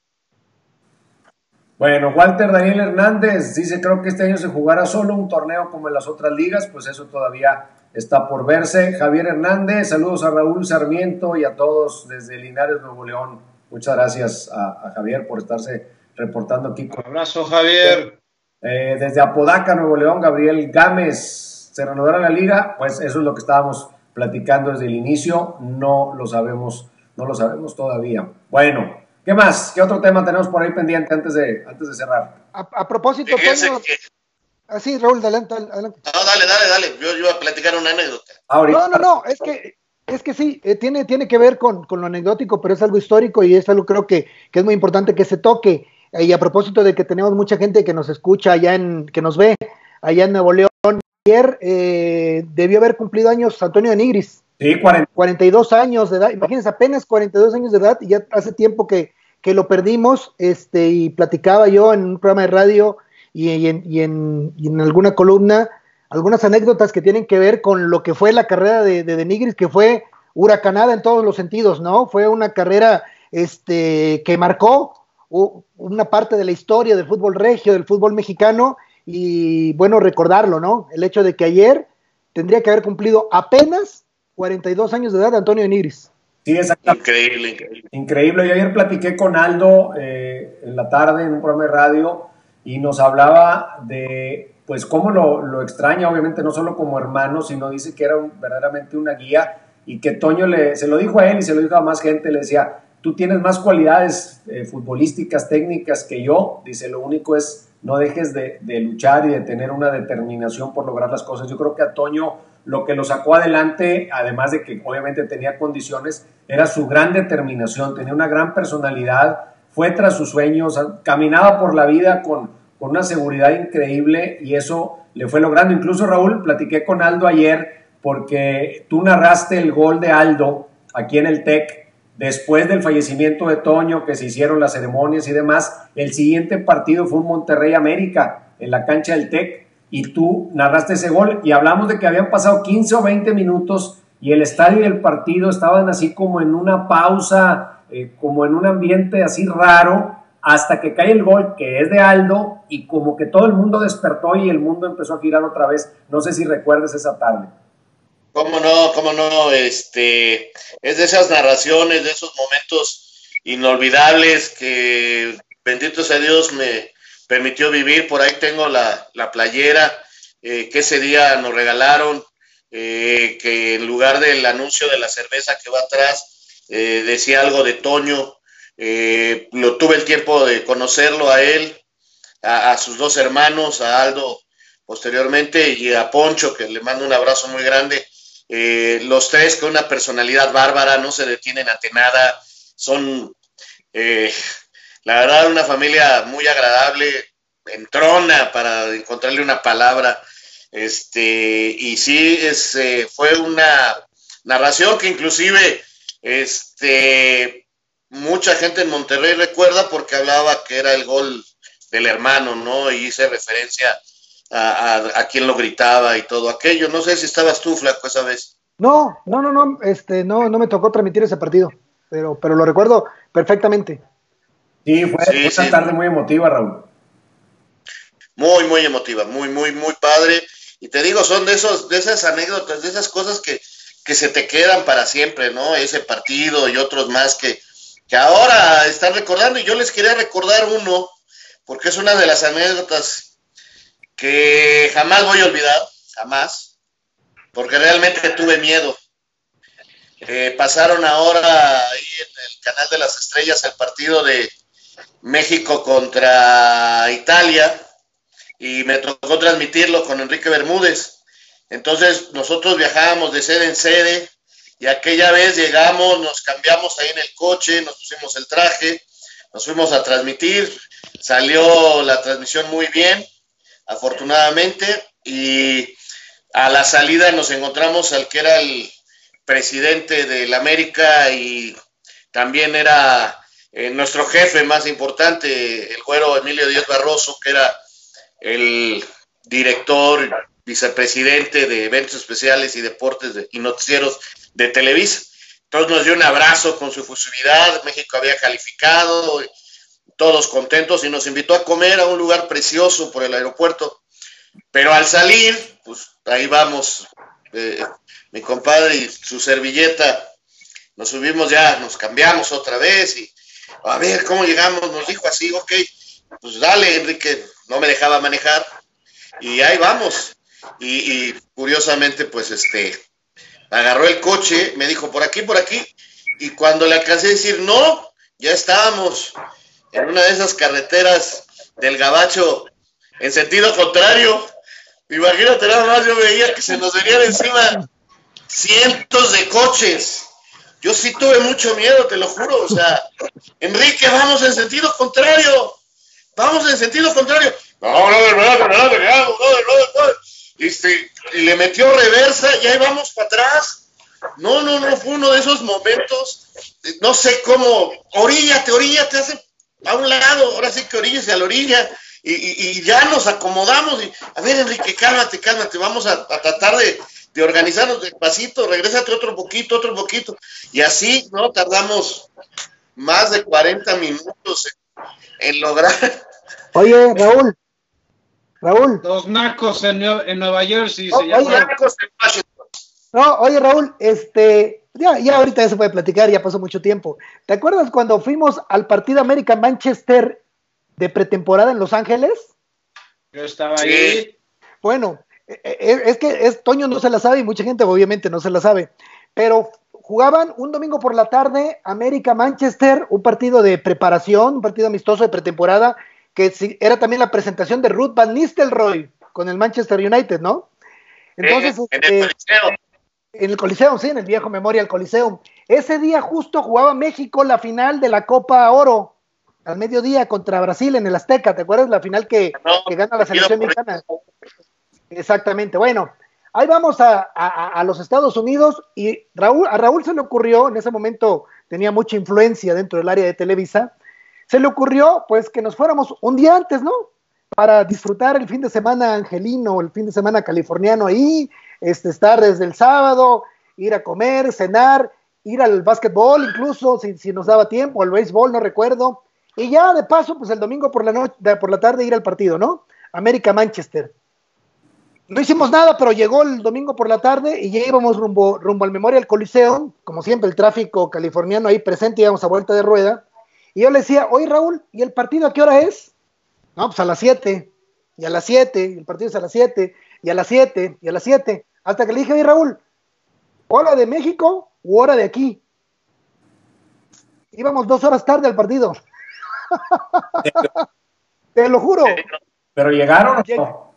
Bueno, Walter Daniel Hernández dice, creo que este año se jugará solo un torneo como en las otras ligas, pues eso todavía está por verse. Javier Hernández, saludos a Raúl Sarmiento y a todos desde Linares, Nuevo León. Muchas gracias a, Javier por estarse reportando aquí. Un abrazo, Javier. Eh, desde Apodaca, Nuevo León, Gabriel Gámez. ¿Se renovará la liga? Pues eso es lo que estábamos platicando desde el inicio. No lo sabemos, no lo sabemos todavía. Bueno, ¿qué más? ¿Qué otro tema tenemos por ahí pendiente antes de, antes de cerrar? A, propósito, Toño, Ah, sí, Raúl, adelante, adelante. No, dale, dale, dale. Yo, iba a platicar una anécdota. No, no, no, es que, es que sí, eh, tiene, tiene que ver con, lo anecdótico, pero es algo histórico y es algo creo que, que es muy importante que se toque. Eh, y a propósito de que tenemos mucha gente que nos escucha allá en, que nos ve allá en Nuevo León, ayer eh, debió haber cumplido años Antonio de Nigris. Sí, 42 años de edad, imagínense, apenas 42 años de edad y ya hace tiempo que, que lo perdimos, este, y platicaba yo en un programa de radio y, en, alguna columna algunas anécdotas que tienen que ver con lo que fue la carrera de, de Denigris, que fue huracanada en todos los sentidos, ¿no? Fue una carrera este, que marcó una parte de la historia del fútbol regio, del fútbol mexicano, y bueno, recordarlo, ¿no? El hecho de que ayer tendría que haber cumplido apenas 42 años de edad de Antonio Denigris. Sí, exactamente. Increíble, increíble. Increíble. Yo ayer platiqué con Aldo eh, en la tarde en un programa de radio y nos hablaba de pues cómo lo, extraña, obviamente no solo como hermano, sino dice que era verdaderamente una guía y que Toño le, se lo dijo a él y se lo dijo a más gente, le decía, tú tienes más cualidades eh, futbolísticas, técnicas que yo, dice, lo único es no dejes de, luchar y de tener una determinación por lograr las cosas. Yo creo que a Toño lo que lo sacó adelante, además de que obviamente tenía condiciones, era su gran determinación, tenía una gran personalidad, fue tras sus sueños, caminaba por la vida con, con una seguridad increíble y eso le fue logrando. Incluso Raúl, platiqué con Aldo ayer porque tú narraste el gol de Aldo aquí en el TEC después del fallecimiento de Toño, que se hicieron las ceremonias y demás. El siguiente partido fue un Monterrey América en la cancha del TEC y tú narraste ese gol y hablamos de que habían pasado 15 o 20 minutos y el estadio y el partido estaban así como en una pausa, eh, como en un ambiente así raro hasta que cae el gol que es de Aldo y como que todo el mundo despertó y el mundo empezó a girar otra vez. No sé si recuerdes esa tarde. ¿Cómo no? ¿Cómo no? Este, es de esas narraciones, de esos momentos inolvidables que bendito sea Dios me permitió vivir. Por ahí tengo la, playera eh, que ese día nos regalaron, eh, que en lugar del anuncio de la cerveza que va atrás, eh, decía algo de Toño, eh, lo tuve el tiempo de conocerlo a él, a, sus dos hermanos, a Aldo posteriormente y a Poncho, que le mando un abrazo muy grande. Eh, los tres con una personalidad bárbara, no se detienen ante nada, son, eh, la verdad, una familia muy agradable, entrona para encontrarle una palabra. Este, y sí, es, eh, fue una narración que inclusive este, mucha gente en Monterrey recuerda porque hablaba que era el gol del hermano, ¿no? Y hice referencia a, a, quien lo gritaba y todo aquello. No sé si estabas tú, Flaco, esa vez. No, no, no, no, este, no, no me tocó transmitir ese partido, pero, pero lo recuerdo perfectamente. Sí, fue, una tarde muy emotiva, Raúl. Muy, muy emotiva, muy, muy, muy padre. Y te digo, son de esos, de esas anécdotas, de esas cosas que, que se te quedan para siempre, ¿no? Ese partido y otros más que, que ahora están recordando. Y yo les quería recordar uno, porque es una de las anécdotas que jamás voy a olvidar, jamás, porque realmente tuve miedo. Eh, pasaron ahora ahí en el canal de las estrellas el partido de México contra Italia y me tocó transmitirlo con Enrique Bermúdez. Entonces nosotros viajábamos de sede en sede y aquella vez llegamos, nos cambiamos ahí en el coche, nos pusimos el traje, nos fuimos a transmitir, salió la transmisión muy bien, afortunadamente, y a la salida nos encontramos al que era el presidente de la América y también era eh, nuestro jefe más importante, el güero Emilio Díaz Barroso, que era el director, vicepresidente de eventos especiales y deportes y noticieros de Televisa. Entonces nos dio un abrazo con su fusividad, México había calificado, todos contentos y nos invitó a comer a un lugar precioso por el aeropuerto. Pero al salir, pues ahí vamos, eh, mi compadre y su servilleta, nos subimos ya, nos cambiamos otra vez y a ver cómo llegamos, nos dijo así, ok, pues dale, Enrique, no me dejaba manejar. Y ahí vamos. Y, y curiosamente, pues este, agarró el coche, me dijo por aquí, por aquí, y cuando le alcancé a decir no, ya estábamos en una de esas carreteras del Gabacho en sentido contrario. Imagínate nada más, yo veía que se nos venían encima cientos de coches. Yo sí tuve mucho miedo, te lo juro. O sea, Enrique, vamos en sentido contrario. Vamos en sentido contrario. No, no, no, no, no, no, no, no, este, y le metió reversa y ahí vamos para atrás. No, no, no, fue uno de esos momentos, no sé cómo, oríllate, oríllate, hace a un lado, ahora sí que oríllese a la orilla, y, y, ya nos acomodamos. Y, a ver, Enrique, cálmate, cálmate, vamos a, tratar de, de, organizarnos despacito, regrésate otro poquito, otro poquito. Y así, ¿no? Tardamos más de 40 minutos en lograr. Oye, Raúl, Raúl. Los nacos en, Nueva Jersey se No, oye, Raúl, este, ya, ya ahorita ya se puede platicar, ya pasó mucho tiempo. ¿Te acuerdas cuando fuimos al partido América Manchester de pretemporada en Los Ángeles? Yo estaba ahí. Bueno, e, e, es que es, Toño no se la sabe y mucha gente obviamente no se la sabe, pero jugaban un domingo por la tarde América Manchester, un partido de preparación, un partido amistoso de pretemporada que era también la presentación de Ruth Van Nistelrooy con el Manchester United, ¿no? Entonces, en, el este, Coliseo. En el Coliseo, sí, en el viejo Memorial Coliseo. Ese día justo jugaba México la final de la Copa Oro, al mediodía contra Brasil en el Azteca, ¿te acuerdas? La final que, gana la selección mexicana. Exactamente, bueno, ahí vamos a, a, los Estados Unidos y Raúl, a Raúl se le ocurrió, en ese momento tenía mucha influencia dentro del área de Televisa, se le ocurrió pues que nos fuéramos un día antes, ¿no? Para disfrutar el fin de semana angelino, el fin de semana californiano ahí, este, estar desde el sábado, ir a comer, cenar, ir al básquetbol incluso, si, si nos daba tiempo, al béisbol, no recuerdo. Y ya de paso, pues el domingo por la, noche, por la tarde ir al partido, ¿no? América-Manchester. No hicimos nada, pero llegó el domingo por la tarde y ya íbamos rumbo, rumbo al Memorial Coliseum, como siempre el tráfico californiano ahí presente, íbamos a vuelta de rueda. Y yo le decía, oye Raúl, ¿y el partido a qué hora es? No, pues a las 7, y a las 7, y el partido es a las 7, y a las 7, y a las 7. Hasta que le dije, oye Raúl, ¿hora de México u hora de aquí? Íbamos dos horas tarde al partido. Te lo juro. Pero llegaron. ¿o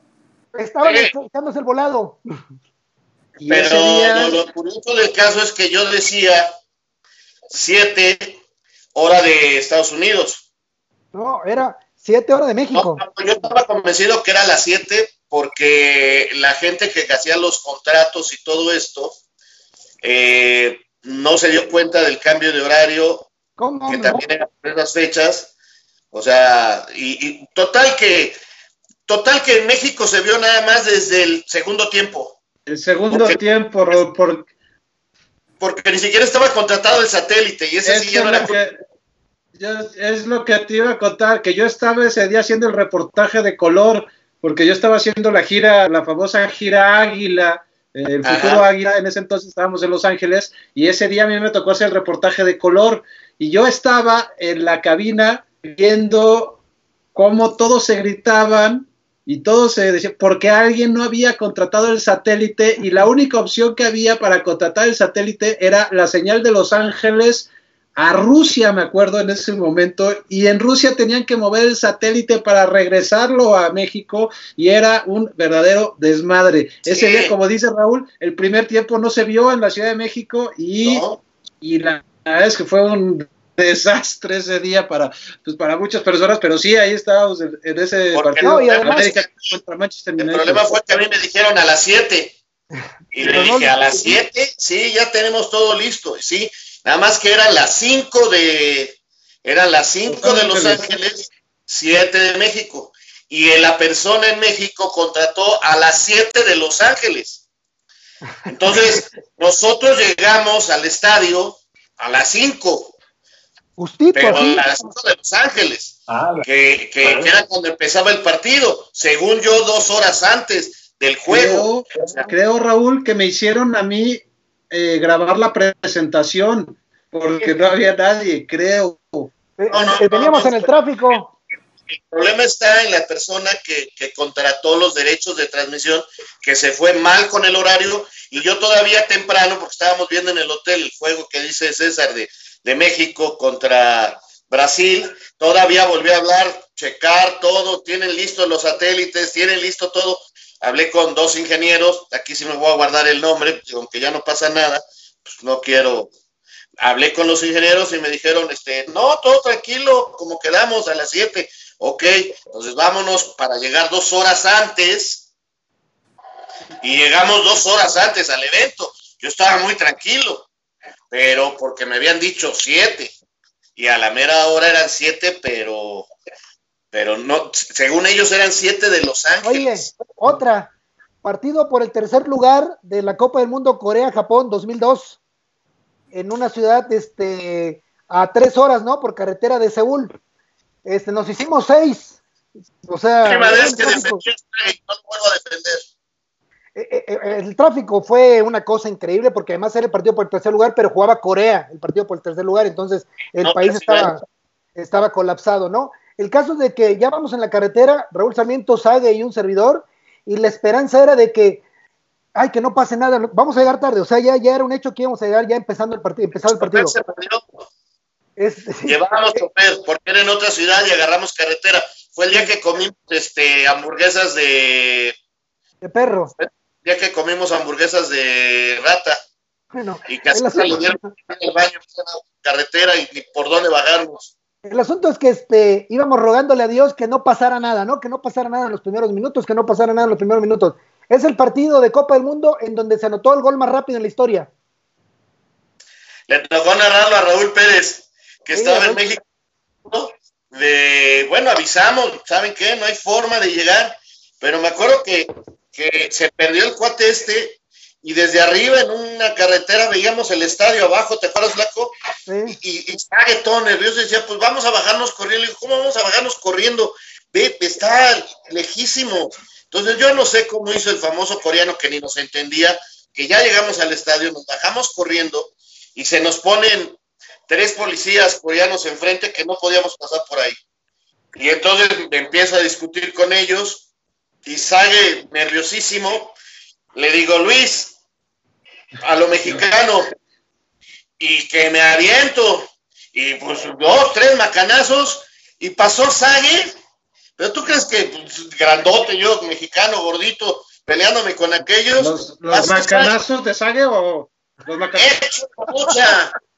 Estaban echándose el volado. Pero lo, curioso del caso es que yo decía 7 hora de Estados Unidos. No, era siete horas de México. yo estaba convencido que era las siete porque la gente que hacía los contratos y todo esto eh, no se dio cuenta del cambio de horario, que también era por esas fechas. O sea, y, total que total que en México se vio nada más desde el segundo tiempo. El segundo tiempo, por, porque ni siquiera estaba contratado el satélite y ese sí ya no era es lo que te iba a contar, que yo estaba ese día haciendo el reportaje de color, porque yo estaba haciendo la gira, la famosa gira Águila, eh, el futuro Águila, en ese entonces estábamos en Los Ángeles, y ese día a mí me tocó hacer el reportaje de color, y yo estaba en la cabina viendo cómo todos se gritaban y todos se decían, porque alguien no había contratado el satélite y la única opción que había para contratar el satélite era la señal de Los Ángeles a Rusia, me acuerdo en ese momento, y en Rusia tenían que mover el satélite para regresarlo a México y era un verdadero desmadre. Ese día, como dice Raúl, el primer tiempo no se vio en la Ciudad de México y, y la, verdad es que fue un desastre ese día para, pues para muchas personas, pero sí, ahí estábamos en, ese partido América contra Manchester El problema fue que a mí me dijeron a las 7 y le dije a las 7, sí, ya tenemos todo listo, sí, Nada más que eran las 5 de, eran las 5 de Los Ángeles, 7 de México. Y la persona en México contrató a las 7 de Los Ángeles. Entonces, nosotros llegamos al estadio a las 5. Justito, pero a las 5 de Los Ángeles, ah, que, que, era cuando empezaba el partido, según yo, dos horas antes del juego. Creo, creo Raúl, que me hicieron a mí eh, grabar la presentación porque no había nadie, creo. Eh, no, teníamos en el tráfico. El problema está en la persona que, contrató los derechos de transmisión, que se fue mal con el horario, y yo todavía temprano, porque estábamos viendo en el hotel el juego que dice César de, de México contra Brasil, todavía volví a hablar, checar todo, tienen listos los satélites, tienen listo todo, hablé con dos ingenieros, aquí sí me voy a guardar el nombre, aunque ya no pasa nada, pues no quiero. Hablé con los ingenieros y me dijeron, este, no, todo tranquilo, como quedamos a las 7. Ok, entonces vámonos para llegar dos horas antes. Y llegamos dos horas antes al evento. Yo estaba muy tranquilo, pero porque me habían dicho siete. Y a la mera hora eran siete, pero pero no, según ellos eran siete de Los Ángeles. Oye, otra, partido por el tercer lugar de la Copa del Mundo Corea-Japón 2002, en una ciudad este, a tres horas, ¿no? Por carretera de Seúl. Este, nos hicimos seis. O sea, no vuelvo a defender. Eh, eh, eh, el tráfico fue una cosa increíble porque además era el partido por el tercer lugar, pero jugaba Corea, el partido por el tercer lugar, entonces el país estaba, estaba colapsado, ¿no? El caso de que ya vamos en la carretera, Raúl Sarmiento, Sague y un servidor, y la esperanza era de que, ay, que no pase nada, vamos a llegar tarde, o sea, ya, ya era un hecho que íbamos a llegar ya empezando el partido. Empezado el partido. Es, Llevábamos porque era en otra ciudad y agarramos carretera. Fue el día que comimos este, hamburguesas de... De perro. El día que comimos hamburguesas de rata. Bueno, y casi salieron en el baño, carretera y ni por dónde bajarnos. El asunto es que este, íbamos rogándole a Dios que no pasara nada, ¿no? Que no pasara nada en los primeros minutos, que no pasara nada en los primeros minutos. Es el partido de Copa del Mundo en donde se anotó el gol más rápido en la historia. Le tocó narrarlo a Raúl Pérez, que estaba en México. De, bueno, avisamos, ¿saben qué? No hay forma de llegar. Pero me acuerdo que, que se perdió el cuate este y desde arriba en una carretera veíamos el estadio abajo, ¿te acuerdas, Flaco? Y, estaba todo nervioso y decía, pues vamos a bajarnos corriendo. Le ¿cómo vamos a bajarnos corriendo? Ve, está lejísimo. Entonces yo no sé cómo hizo el famoso coreano que ni nos entendía, que ya llegamos al estadio, nos bajamos corriendo y se nos ponen tres policías coreanos enfrente que no podíamos pasar por ahí. Y entonces empiezo a discutir con ellos y sale nerviosísimo. Le digo, Luis, a lo mexicano y que me aviento y pues dos, tres macanazos y pasó Sague. Pero tú crees que pues, grandote yo, mexicano, gordito, peleándome con aquellos. ¿Los, macanazos de Sague o los macanazos?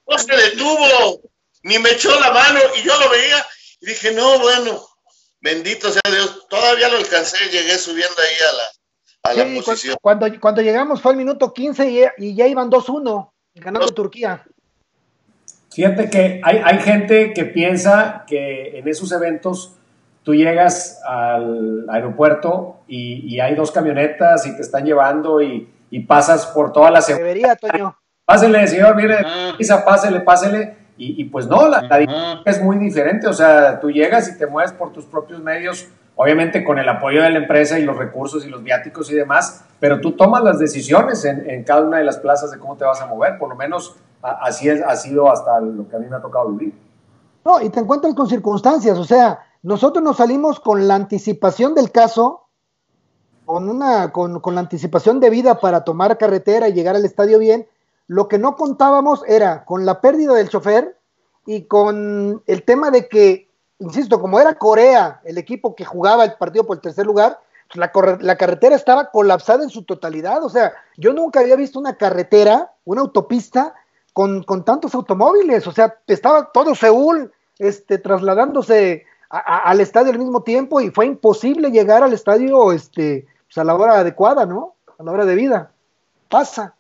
no se detuvo, ni me echó la mano y yo lo veía Y dije, no, bueno, bendito sea Dios, todavía lo alcancé, llegué subiendo ahí a la, a la posición. Cuando, cuando llegamos fue al minuto 15 y, ya iban 2-1, ganando Turquía. Fíjate que hay, hay gente que piensa que en esos eventos tú llegas al aeropuerto y, hay dos camionetas y te están llevando y, pasas por toda la seguridad. Debería, Toño. Pásele, señor, mire, ah. pásele, pásele. Y, pues no, la, la es muy diferente. O sea, tú llegas y te mueves por tus propios medios, obviamente con el apoyo de la empresa y los recursos y los viáticos y demás, pero tú tomas las decisiones en, en cada una de las plazas de cómo te vas a mover. Por lo menos así es, ha sido hasta lo que a mí me ha tocado vivir. No, y te encuentras con circunstancias, o sea, nosotros nos salimos con la anticipación del caso, con, una, con, con la anticipación debida para tomar carretera y llegar al estadio bien. Lo que no contábamos era con la pérdida del chofer y con el tema de que, insisto, como era Corea el equipo que jugaba el partido por el tercer lugar, pues la, la, carretera estaba colapsada en su totalidad. O sea, yo nunca había visto una carretera, una autopista con, con tantos automóviles. O sea, estaba todo Seúl este, trasladándose al estadio al mismo tiempo y fue imposible llegar al estadio este, pues, a la hora adecuada, ¿no? A la hora de vida. Pasa.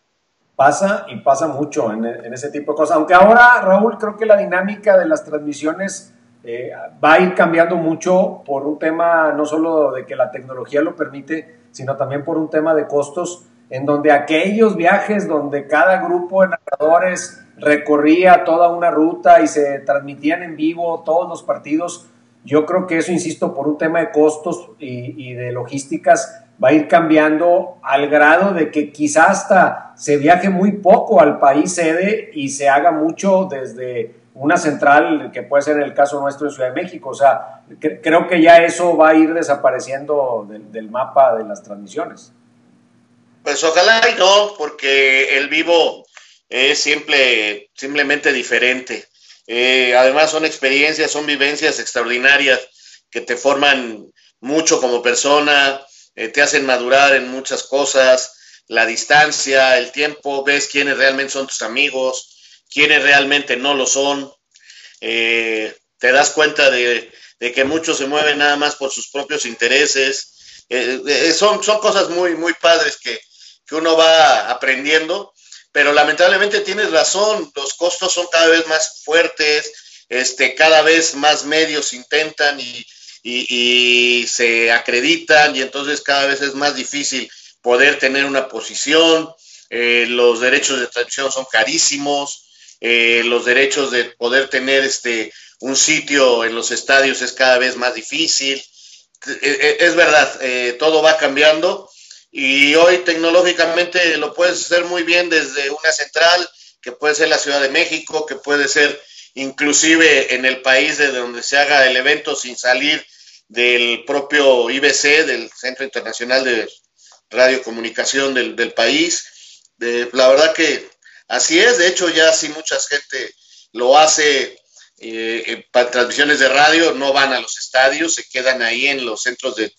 Pasa y pasa mucho en, ese tipo de cosas. Aunque ahora, Raúl, creo que la dinámica de las transmisiones eh, va a ir cambiando mucho por un tema no solo de que la tecnología lo permite, sino también por un tema de costos, en donde aquellos viajes donde cada grupo de narradores recorría toda una ruta y se transmitían en vivo todos los partidos, yo creo que eso, insisto, por un tema de costos y, de logísticas, va a ir cambiando al grado de que quizás hasta se viaje muy poco al país sede y se haga mucho desde una central, que puede ser el caso nuestro en Ciudad de México. O sea, creo que ya eso va a ir desapareciendo del, mapa de las transmisiones. Pues ojalá y no, porque el vivo es siempre, simplemente diferente. Eh, además son experiencias, son vivencias extraordinarias que te forman mucho como persona, eh, te hacen madurar en muchas cosas, la distancia, el tiempo, ves quiénes realmente son tus amigos, quiénes realmente no lo son, eh, te das cuenta de, que muchos se mueven nada más por sus propios intereses, son, son cosas muy, muy padres que, que uno va aprendiendo pero lamentablemente tienes razón, los costos son cada vez más fuertes, este, cada vez más medios intentan y, se acreditan y entonces cada vez es más difícil poder tener una posición, eh, los derechos de transmisión son carísimos, eh, los derechos de poder tener este, un sitio en los estadios es cada vez más difícil. Eh, es verdad, todo va cambiando y hoy tecnológicamente lo puedes hacer muy bien desde una central, que puede ser la Ciudad de México, que puede ser inclusive en el país de donde se haga el evento sin salir del propio IBC, del Centro Internacional de Radiocomunicación del, del país. la verdad que así es, de hecho ya si mucha gente lo hace eh, para transmisiones de radio, no van a los estadios, se quedan ahí en los centros de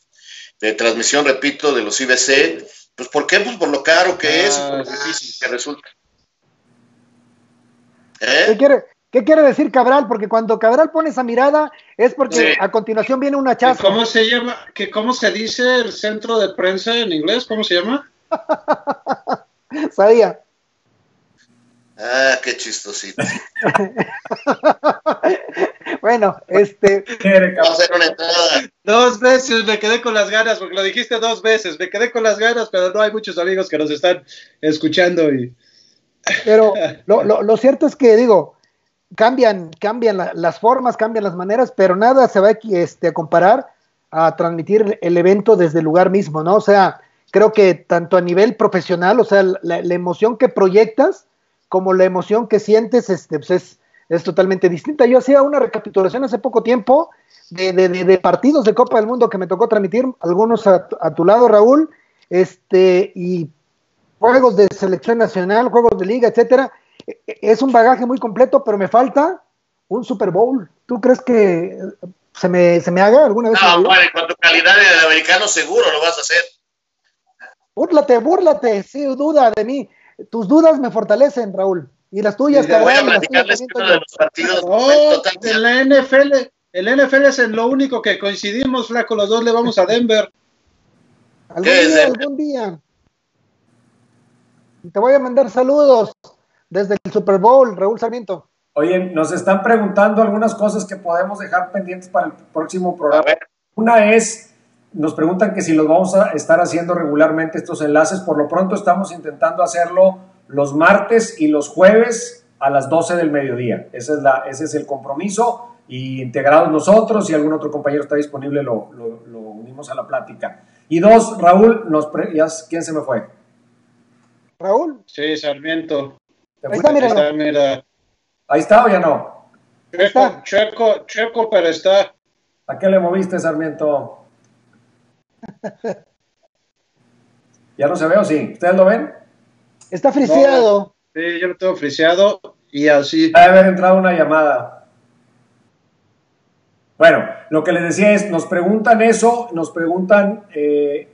de transmisión, repito, de los IBC. Pues ¿por qué? Pues por lo caro que es, por lo difícil que resulta. ¿Eh? ¿Qué, quiere, ¿Qué quiere decir Cabral? Porque cuando Cabral pone esa mirada es porque a continuación viene una chasca. ¿Cómo se llama? ¿Que ¿Cómo se dice el centro de prensa en inglés? ¿Cómo se llama? Sabía. Ah, qué chistosito. bueno, este. Dos veces me quedé con las ganas, porque lo dijiste dos veces. Me quedé con las ganas, pero no hay muchos amigos que nos están escuchando. y Pero lo, lo, cierto es que, digo, cambian, cambian las formas, cambian las maneras, pero nada se va este, a comparar a transmitir el evento desde el lugar mismo, ¿no? O sea, creo que tanto a nivel profesional, o sea, la emoción que proyectas como la emoción que sientes este, pues es, totalmente distinta. Yo hacía una recapitulación hace poco tiempo de, partidos de Copa del Mundo que me tocó transmitir, algunos a, tu lado, Raúl, este, y juegos de selección nacional, juegos de liga, etcétera. E, e, es un bagaje muy completo, pero me falta un Super Bowl. ¿Tú crees que se me, se me haga alguna vez? No, bueno, con tu calidad de americano seguro lo vas a hacer. Búrlate, búrlate, sin duda de mí tus dudas me fortalecen, Raúl. Y las tuyas, cabrón. Voy a platicarles de los partidos. Oh, de la NFL, el NFL es en lo único que coincidimos, flaco, los dos le vamos a Denver. Algún día, algún día. Te voy a mandar saludos desde el Super Bowl, Raúl Sarmiento. Oye, nos están preguntando algunas cosas que podemos dejar pendientes para el próximo programa. Una es, nos preguntan que si los vamos a estar haciendo regularmente estos enlaces. Por lo pronto estamos intentando hacerlo los martes y los jueves a las 12 del mediodía. Ese es, la, ese es el compromiso. Y integrados nosotros, si algún otro compañero está disponible, lo, lo, unimos a la plática. Y dos, Raúl, nos ¿quién se me fue? Raúl. Sí, Sarmiento. Ahí está, mira. ¿Ahí está o ya no? Checo, Checo, Checo, pero está. ¿A qué le moviste, Sarmiento? ¿Ya no se ve o sí? ¿Ustedes lo ven? Está friseado. sí, yo lo tengo friseado y así. Debe haber entrado una llamada. Bueno, lo que les decía es, nos preguntan eso, nos preguntan eh,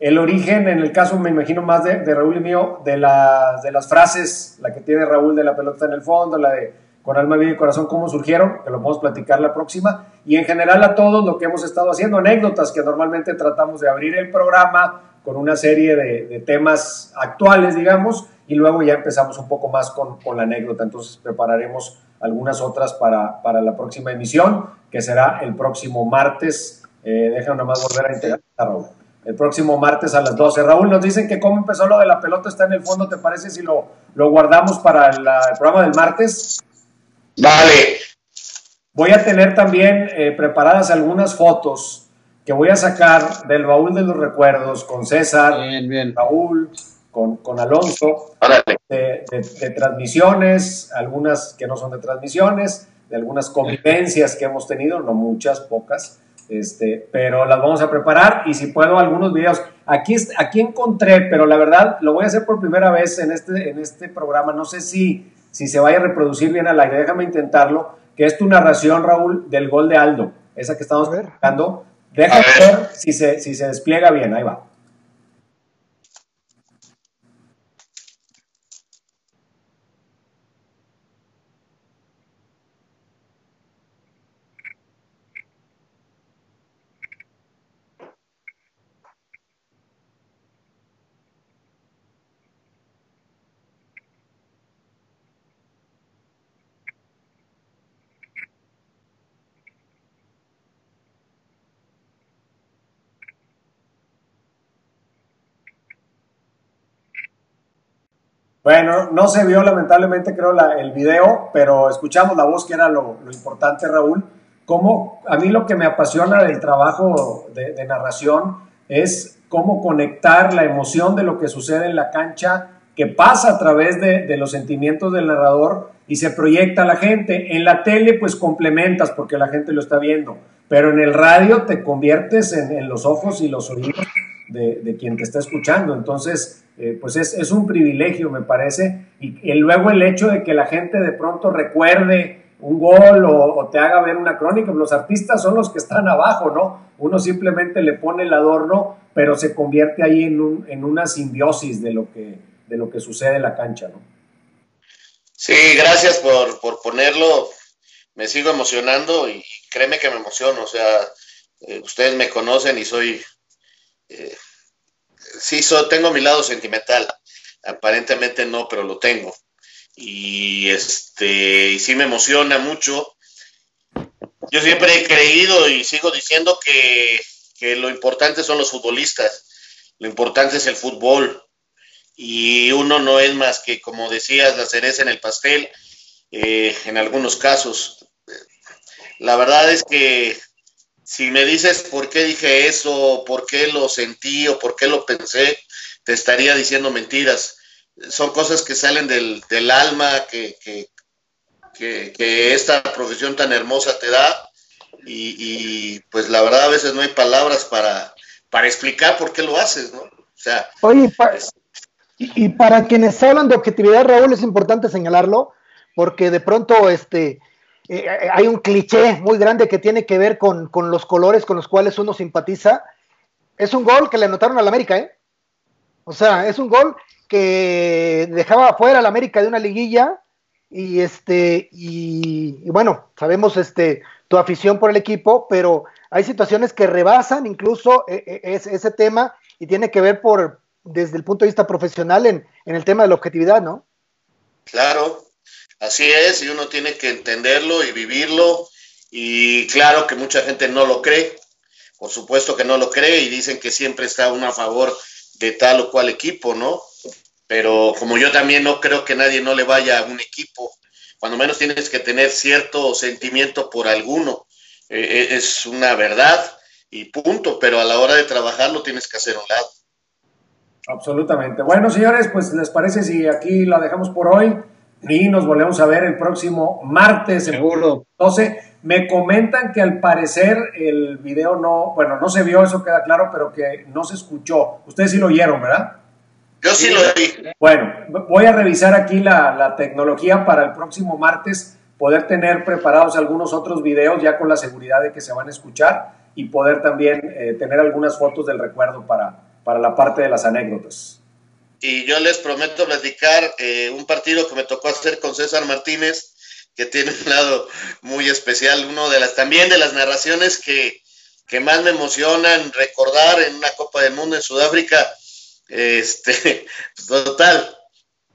el origen, en el caso me imagino más de, Raúl y mío, de, las de las frases, la que tiene Raúl de la pelota en el fondo, la de con alma, vida y corazón, cómo surgieron, que lo podemos platicar la próxima, y en general a todos lo que hemos estado haciendo, anécdotas que normalmente tratamos de abrir el programa con una serie de, temas actuales, digamos, y luego ya empezamos un poco más con, con la anécdota, entonces prepararemos algunas otras para, para, la próxima emisión, que será el próximo martes. Eh, déjame nomás volver a integrar a Raúl el próximo martes a las 12. Raúl, nos dicen que cómo empezó lo de la pelota está en el fondo, ¿te parece si lo, lo guardamos para el programa del martes? Vale. Voy a tener también eh, preparadas algunas fotos que voy a sacar del baúl de los recuerdos con César, Raúl, con, con Alonso, de, de, transmisiones, algunas que no son de transmisiones, de algunas convivencias que hemos tenido, no muchas, pocas este, pero las vamos a preparar y si puedo algunos videos. Aquí, aquí encontré, pero la verdad lo voy a hacer por primera vez en este, en este programa. No sé si, si se vaya a reproducir bien al aire. Déjame intentarlo. Que es tu narración, Raúl, del gol de Aldo. Esa que estamos buscando. Déjame ver si se, si se despliega bien. Ahí va. Bueno, no se vio lamentablemente creo el video, pero escuchamos la voz que era lo, importante, Raúl. Como a mí lo que me apasiona del trabajo de, narración es cómo conectar la emoción de lo que sucede en la cancha, que pasa a través de, los sentimientos del narrador y se proyecta a la gente. En la tele pues complementas porque la gente lo está viendo, pero en el radio te conviertes en, los ojos y los oídos de, de quien te está escuchando. Entonces, eh, pues es, un privilegio, me parece. Y, luego el hecho de que la gente de pronto recuerde un gol o, te haga ver una crónica, los artistas son los que están abajo, ¿no? Uno simplemente le pone el adorno, pero se convierte ahí en, un, en una simbiosis de lo, que, de lo que sucede en la cancha, ¿no? Sí, gracias por, por ponerlo. Me sigo emocionando y créeme que me emociono. O sea, eh, ustedes me conocen y soy eh, sí, tengo mi lado sentimental. Aparentemente no, pero lo tengo. Y este, y sí me emociona mucho. Yo siempre he creído y sigo diciendo que, lo importante son los futbolistas. Lo importante es el fútbol. Y uno no es más que, como decías, la cereza en el pastel, eh, en algunos casos. La verdad es que si me dices por qué dije eso, por qué lo sentí o por qué lo pensé, te estaría diciendo mentiras. Son cosas que salen del, alma, que, que, esta profesión tan hermosa te da. Y, pues la verdad a veces no hay palabras para, para explicar por qué lo haces, ¿no? O sea, Oye, y, y para quienes hablan de objetividad, Raúl, es importante señalarlo, porque de pronto este, eh, eh, hay un cliché muy grande que tiene que ver con, los colores con los cuales uno simpatiza. Es un gol que le anotaron al América, ¿eh? O sea, es un gol que dejaba afuera al América de una liguilla y este, y, bueno, sabemos este tu afición por el equipo, pero hay situaciones que rebasan incluso e, e, ese tema y tiene que ver por desde el punto de vista profesional en, en el tema de la objetividad, ¿no? Claro, así es, y uno tiene que entenderlo y vivirlo, y claro que mucha gente no lo cree, por supuesto que no lo cree y dicen que siempre está uno a favor de tal o cual equipo, ¿no? Pero como yo también no creo que nadie no le vaya a un equipo, cuando menos tienes que tener cierto sentimiento por alguno, eh, eh, es una verdad y punto, pero a la hora de trabajarlo tienes que hacer un lado. Absolutamente. Bueno, señores, pues les parece si aquí la dejamos por hoy y nos volvemos a ver el próximo martes. Seguro. 12. Me comentan que al parecer el video no, bueno, no se vio, eso queda claro, pero que no se escuchó. Ustedes sí lo oyeron, ¿verdad? Yo sí, lo oí. Bueno, voy a revisar aquí la, la tecnología para el próximo martes, poder tener preparados algunos otros videos ya con la seguridad de que se van a escuchar y poder también eh, tener algunas fotos del recuerdo para, para la parte de las anécdotas. Y yo les prometo platicar eh, un partido que me tocó hacer con César Martínez, que tiene un lado muy especial, uno de las también de las narraciones que, que más me emocionan recordar en una Copa del Mundo en Sudáfrica. Este, total,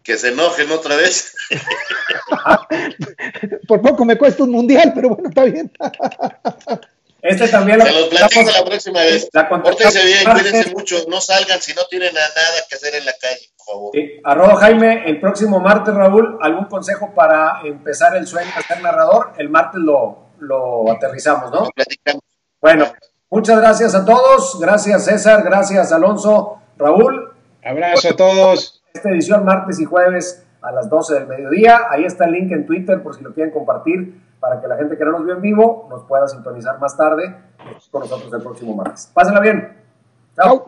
que se enojen otra vez. Por poco me cuesta un mundial, pero bueno, está bien. Este también Se los platico la próxima vez. Pórtense bien, cuídense mucho. No salgan si no tienen nada que hacer en la calle, por favor. Arroba Jaime, el próximo martes, Raúl, ¿algún consejo para empezar el sueño de ser narrador? El martes lo, lo aterrizamos, ¿no? platicamos. Bueno, muchas gracias a todos. Gracias, César. Gracias, Alonso. Raúl. Abrazo a todos. Esta edición martes y jueves a las 12 del mediodía. Ahí está el link en Twitter por si lo quieren compartir para que la gente que no nos vio en vivo nos pueda sintonizar más tarde con nosotros el próximo martes. Pásenla bien. Chao.